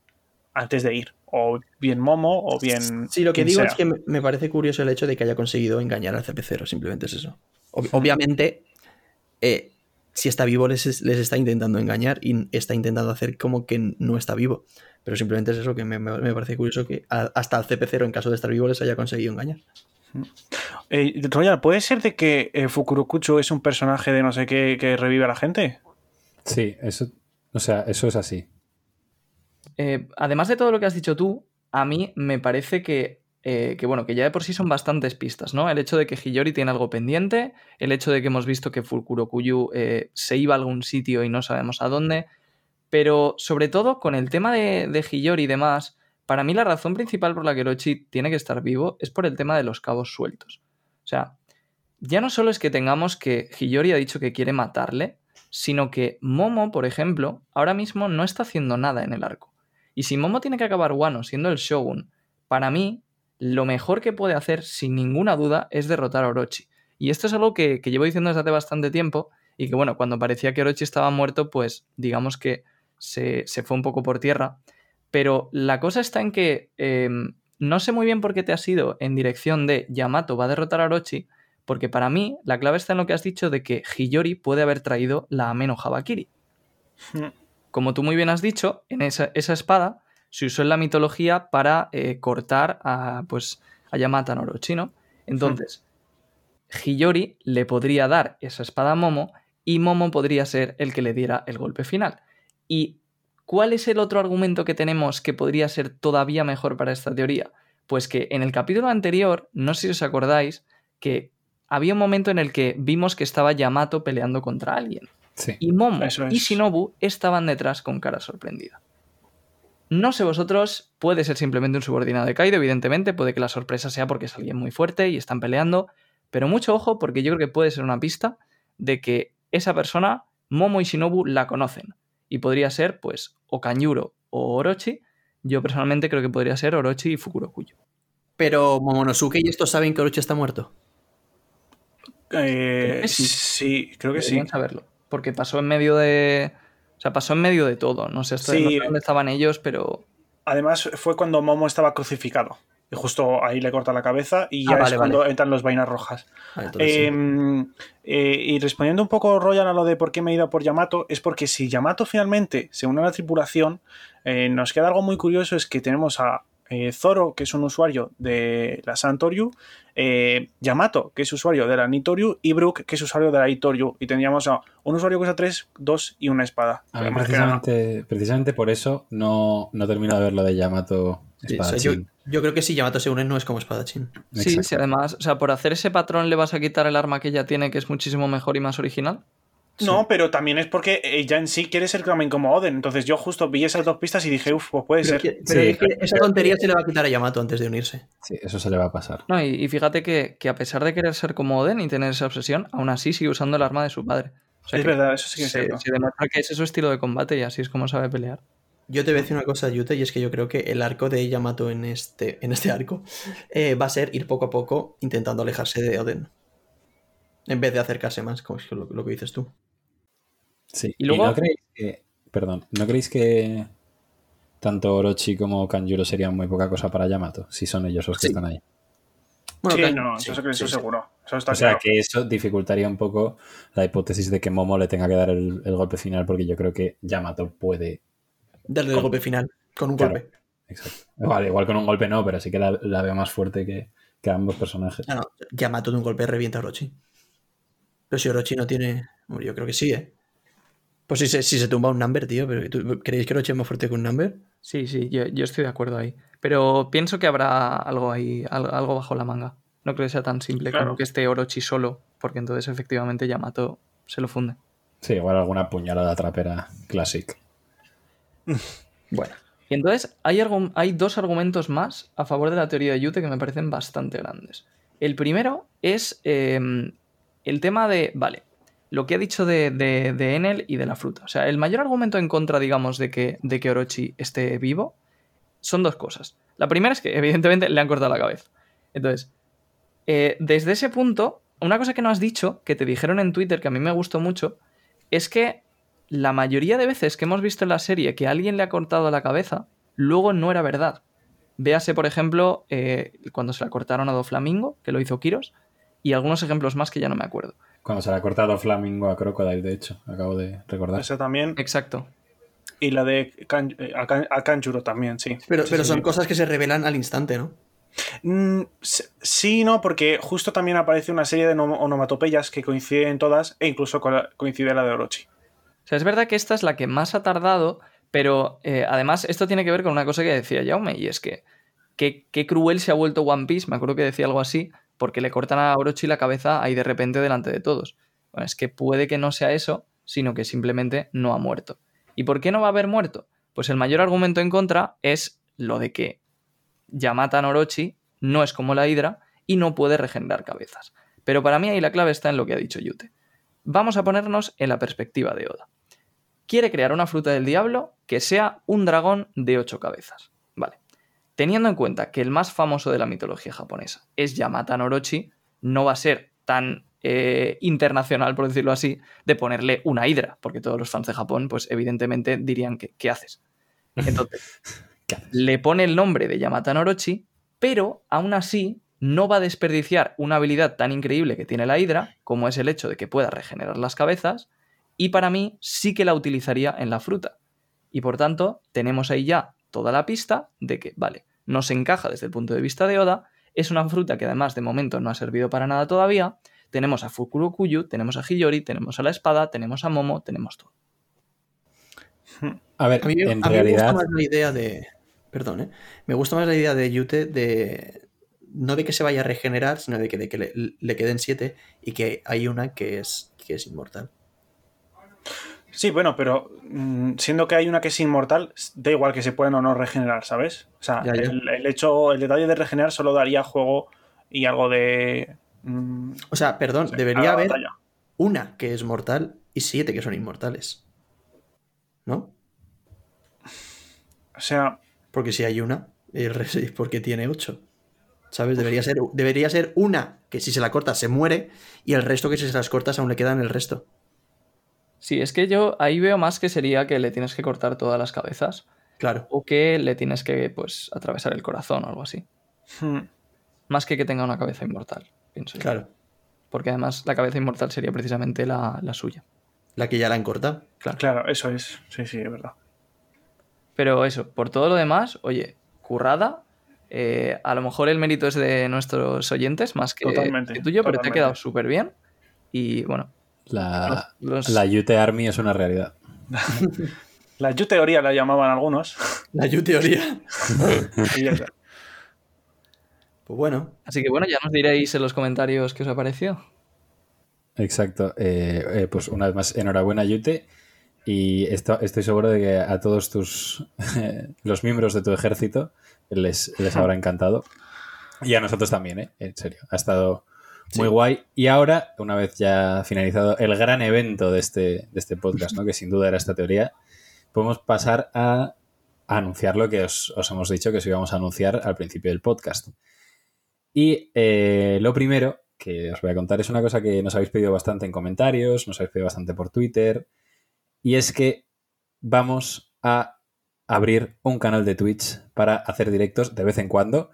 antes de ir. O bien Momo o bien. Sí, lo que digo sea. es que me, parece curioso el hecho de que haya conseguido engañar al CP0, simplemente es eso. Ob- obviamente, eh, si está vivo les, es- les está intentando engañar y está intentando hacer como que no está vivo. Pero simplemente es eso que me, me- me parece curioso que a- hasta al CP0 en caso de estar vivo les haya conseguido engañar. Eh, Royal, ¿puede ser de que eh, Fukurokucho es un personaje de no sé qué que revive a la gente? Sí, eso, o sea, eso es así. Eh, además de todo lo que has dicho tú, a mí me parece que, eh, que, bueno, que ya de por sí son bastantes pistas, ¿no? El hecho de que Hiyori tiene algo pendiente, el hecho de que hemos visto que Fukurokuyu eh, se iba a algún sitio y no sabemos a dónde, pero sobre todo con el tema de, de Hiyori y demás, para mí la razón principal por la que Orochi tiene que estar vivo es por el tema de los cabos sueltos. O sea, ya no solo es que tengamos que Hiyori ha dicho que quiere matarle, sino que Momo, por ejemplo, ahora mismo no está haciendo nada en el arco. Y si Momo tiene que acabar Wano siendo el Shogun, para mí, lo mejor que puede hacer, sin ninguna duda, es derrotar a Orochi. Y esto es algo que, que llevo diciendo desde hace bastante tiempo, y que bueno, cuando parecía que Orochi estaba muerto, pues digamos que se, se fue un poco por tierra. Pero la cosa está en que eh, no sé muy bien por qué te has ido en dirección de Yamato va a derrotar a Orochi, porque para mí la clave está en lo que has dicho de que Hiyori puede haber traído la Ameno Habakiri. Como tú muy bien has dicho, en esa, espada se usó en la mitología para eh, cortar a, pues, a Yamata no Orochi, ¿no? Entonces, Hiyori le podría dar esa espada a Momo y Momo podría ser el que le diera el golpe final. ¿Y cuál es el otro argumento que tenemos que podría ser todavía mejor para esta teoría? Pues que en el capítulo anterior, no sé si os acordáis, que había un momento en el que vimos que estaba Yamato peleando contra alguien. Sí. Y Momo y. Shinobu estaban detrás con cara sorprendida. No sé vosotros, puede ser simplemente un subordinado de Kaido, evidentemente, puede que la sorpresa sea porque es alguien muy fuerte y están peleando, pero mucho ojo porque yo creo que puede ser una pista de que esa persona, Momo y Shinobu, la conocen. Y podría ser, pues, o Kanjuro o Orochi. Yo personalmente creo que podría ser Orochi y Fukurokuyo. Pero Momonosuke y estos saben que Orochi está muerto. Eh, sí. sí, creo que sí. Deberían saberlo. Porque pasó en medio de. O sea, pasó en medio de todo. No sé, hasta- Sí. no sé dónde estaban ellos, pero. Además, fue cuando Momo estaba crucificado. Y justo ahí le corta la cabeza y Ah, ya vale, es cuando vale. entran los vainas rojas. Vale, entonces sí. Em, eh, y respondiendo un poco, Royal, a lo de por qué me he ido por Yamato, es porque si Yamato finalmente se une a la tripulación, eh, nos queda algo muy curioso, es que tenemos a eh, Zoro, que es un usuario de la Santoryu, eh, Yamato, que es usuario de la Nitoryu, y Brook, que es usuario de la Itoryu. Y tendríamos a un usuario que usa 3, 2 y una espada. A mí Más que nada. precisamente, precisamente por eso no, no termino de ver lo de Yamato Sí, o sea, yo, creo que si Yamato se une no es como espadachín. Sí, sí, además, o sea, por hacer ese patrón le vas a quitar el arma que ella tiene, que es muchísimo mejor y más original. No, pero también es porque ella en sí quiere ser también como Oden. Entonces yo justo vi esas dos pistas y dije, uff, pues puede Pero, ser. que- pero Sí. es que esa tontería se le va a quitar a Yamato antes de unirse. Sí, eso se le va a pasar. No, y, y fíjate que, que a pesar de querer ser como Oden y tener esa obsesión, aún así sigue usando el arma de su padre. O sea Es que verdad, eso sí que es se, cierto. se demuestra que ese es su estilo de combate y así es como sabe pelear. Yo te voy a decir una cosa, Yute, y es que yo creo que el arco de Yamato en este, en este arco eh, va a ser ir poco a poco intentando alejarse de Oden. En vez de acercarse más, como es lo, lo que dices tú. Sí. Y luego- no creéis que. Perdón, ¿no creéis que tanto Orochi como Kanjuro serían muy poca cosa para Yamato? Si son ellos los que Sí. están ahí. Bueno, sí, no, sí, eso, eso sí, seguro. Eso está O sea, claro. que eso dificultaría un poco la hipótesis de que Momo le tenga que dar el, el golpe final, porque yo creo que Yamato puede. Darle el golpe final, con un Claro. golpe. Exacto. Igual, igual con un golpe no, pero sí que la, la veo más fuerte que, que ambos personajes. Ah, no, Yamato de un golpe revienta a Orochi. Pero si Orochi no tiene. Yo creo que sí, ¿eh? Pues si se, si se tumba un number, tío. Pero ¿tú- ¿Creéis que Orochi es más fuerte que un number? Sí, sí, yo, yo estoy de acuerdo ahí. Pero pienso que habrá algo ahí, al- algo bajo la manga. No creo que sea tan simple Claro. como que esté Orochi solo, porque entonces efectivamente Yamato se lo funde. Sí, igual alguna puñalada trapera clásica. Bueno. Y entonces hay, hay dos argumentos más a favor de la teoría de Yute que me parecen bastante grandes. El primero es eh, el tema de, vale, lo que ha dicho de, de, Enel y de la fruta. O sea, el mayor argumento en contra, digamos, de que, de que Orochi esté vivo son dos cosas. La primera es que, evidentemente, le han cortado la cabeza. Entonces, eh, desde ese punto, una cosa que no has dicho, que te dijeron en Twitter, que a mí me gustó mucho, es que la mayoría de veces que hemos visto en la serie que alguien le ha cortado la cabeza, luego no era verdad. Véase, por ejemplo, eh, cuando se la cortaron a Doflamingo, que lo hizo Kiros, y algunos ejemplos más que ya no me acuerdo. Cuando se le ha cortado Flamingo a Crocodile, de hecho, acabo de recordar. Esa también. Exacto. Y la de Kan- eh, a, Kan- a Kanjuro también, sí. Pero, Sí, pero sí, son sí. cosas que se revelan al instante, ¿no? Mm, sí, no, porque justo también aparece una serie de nom- onomatopeyas que coinciden todas e incluso con la- coincide la de Orochi. O sea, es verdad que esta es la que más ha tardado, pero eh, además esto tiene que ver con una cosa que decía Jaume, y es que qué, qué cruel se ha vuelto One Piece, me acuerdo que decía algo así, porque le cortan a Orochi la cabeza ahí de repente delante de todos. Bueno, es que puede que no sea eso, sino que simplemente no ha muerto. ¿Y por qué no va a haber muerto? Pues el mayor argumento en contra es lo de que Yamata Orochi no es como la Hidra y no puede regenerar cabezas. Pero para mí ahí la clave está en lo que ha dicho Yute. Vamos a ponernos en la perspectiva de Oda. Quiere crear una fruta del diablo que sea un dragón de ocho cabezas. Teniendo en cuenta que el más famoso de la mitología japonesa es Yamata no Orochi, no va a ser tan eh, internacional, por decirlo así, de ponerle una hidra, porque todos los fans de Japón, pues evidentemente dirían que ¿qué haces? Entonces, ¿Qué haces? le pone el nombre de Yamata no Orochi, pero aún así no va a desperdiciar una habilidad tan increíble que tiene la hidra, como es el hecho de que pueda regenerar las cabezas, y para mí sí que la utilizaría en la fruta. Y por tanto, tenemos ahí ya toda la pista de que, vale, nos encaja desde el punto de vista de Oda, es una fruta que además de momento no ha servido para nada todavía, tenemos a Fukurokuyu, tenemos a Hiyori, tenemos a la espada, tenemos a Momo, tenemos todo. A ver, A mí, me- en a mí me realidad. gusta más la idea de. Perdón, ¿eh? Me gusta más la idea de Yute de. No de que se vaya a regenerar, sino de que, de que le, le queden siete y que hay una que es, que es inmortal. Sí, bueno, pero mm, siendo que hay una que es inmortal, da igual que se pueden o no regenerar, ¿sabes? O sea, Ya, ya. El, el hecho, el detalle de regenerar solo daría juego y algo de. mm, O sea, perdón, debería haber batalla. una que es mortal y siete que son inmortales. ¿No? O sea, Porque si hay una, es porque tiene ocho. ¿Sabes? Debería ser, debería ser una que si se la corta se muere y el resto que si se las cortas aún le quedan el resto. Sí, es que yo ahí veo más que sería que le tienes que cortar todas las cabezas Claro. o que le tienes que, pues, atravesar el corazón o algo así. hmm, Más que que tenga una cabeza inmortal, pienso yo. Claro. Porque además la cabeza inmortal sería precisamente la, la suya. La que ya la han cortado. claro, eso es. Sí, sí, es verdad. Pero eso, por todo lo demás, oye, currada. eh, a lo mejor el mérito es de nuestros oyentes más que, Totalmente, que tuyo, pero te ha quedado súper bien. Y bueno, La, los- la UT Army es una realidad. La You teoría la llamaban algunos. La You teoría. y ya está. Pues bueno. así que bueno, ya nos diréis en los comentarios qué os ha parecido. Exacto. Eh, eh, pues una vez más, enhorabuena, Yute. Y esto- estoy seguro de que a todos tus los miembros de tu ejército les, les habrá encantado. Y a nosotros también, ¿eh? En serio. Ha estado muy Sí. guay. Y ahora, una vez ya finalizado el gran evento de este, de este podcast, ¿no? Que sin duda era esta teoría, podemos pasar a, a anunciar lo que os, os hemos dicho que os íbamos a anunciar al principio del podcast. Y eh, lo primero que os voy a contar es una cosa que nos habéis pedido bastante en comentarios, nos habéis pedido bastante por Twitter, y es que vamos a abrir un canal de Twitch para hacer directos de vez en cuando.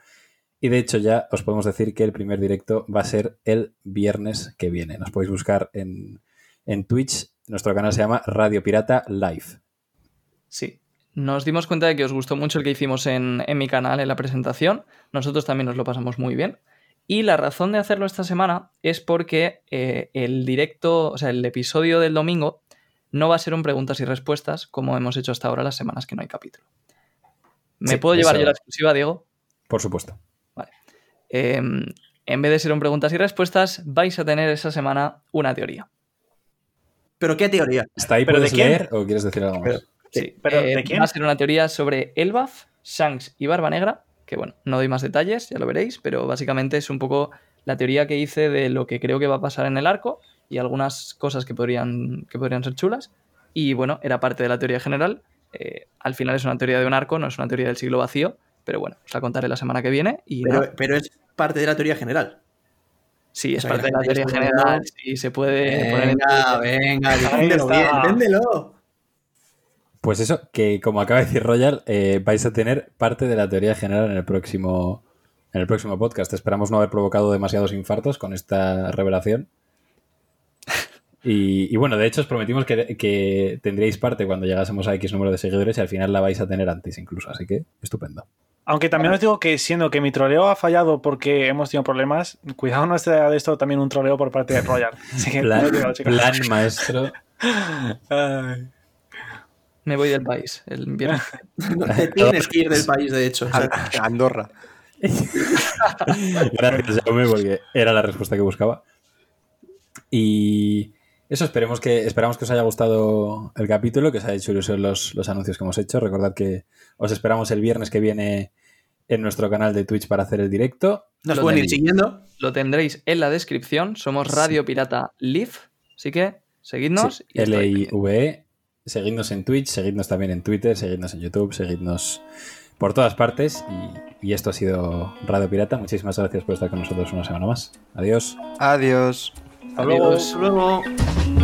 Y de hecho ya os podemos decir que el primer directo va a ser el viernes que viene. Nos podéis buscar en, en Twitch. Nuestro canal se llama Radio Pirata Live. Sí. Nos dimos cuenta de que os gustó mucho el que hicimos en, en mi canal, en la presentación. Nosotros también nos lo pasamos muy bien. Y la razón de hacerlo esta semana es porque eh, el directo, o sea, el episodio del domingo no va a ser un preguntas y respuestas como hemos hecho hasta ahora las semanas que no hay capítulo. ¿Me Sí, puedo llevar eso- yo la exclusiva, Diego? Por supuesto. Eh, en vez de ser un preguntas y respuestas, vais a tener esa semana una teoría. ¿Pero qué teoría? ¿Hasta ahí ¿Pero de quién? leer o quieres decir algo más? Pero- Sí, ¿Pero eh, de quién? Va a ser una teoría sobre Elbaf, Shanks y Barba Negra, que bueno, no doy más detalles, ya lo veréis, pero básicamente es un poco la teoría que hice de lo que creo que va a pasar en el arco y algunas cosas que podrían, que podrían ser chulas. Y bueno, era parte de la teoría general. Eh, al final es una teoría de un arco, no es una teoría del siglo vacío, pero bueno, os la contaré la semana que viene. Y Pero, nada, pero es parte de la teoría general. sí, es o sea, parte de la teoría general, sí, se puede poner en Venga, venga, está. bien, defiéndelo. Pues eso, que como acaba de decir Royal, eh, vais a tener parte de la teoría general en el próximo, en el próximo podcast. Esperamos no haber provocado demasiados infartos con esta revelación. Y, y bueno, de hecho os prometimos que, que tendríais parte cuando llegásemos a X número de seguidores y al final la vais a tener antes incluso. Así que estupendo. Aunque también os digo que siendo que mi troleo ha fallado porque hemos tenido problemas, cuidado no sea de esto también un troleo por parte de Royal. Así que Plan, no digo, chicos. plan maestro. Ay. Me voy del país el viernes. No te tienes que ir del país, de hecho. o sea, A- Andorra. Gracias, Jaume, porque era la respuesta que buscaba. Y eso, esperemos que, esperamos que os haya gustado el capítulo, que os haya hecho ilusión los, los anuncios que hemos hecho. Recordad que os esperamos el viernes que viene en nuestro canal de Twitch para hacer el directo. nos Lo pueden ir siguiendo. Lo tendréis en la descripción. Somos Radio Pirata Live. Así que seguidnos. Sí. L-I-V-E. Seguidnos en Twitch, seguidnos también en Twitter, seguidnos en YouTube, seguidnos por todas partes. Y, y esto ha sido Radio Pirata. Muchísimas gracias por estar con nosotros una semana más. Adiós. Adiós. Hasta.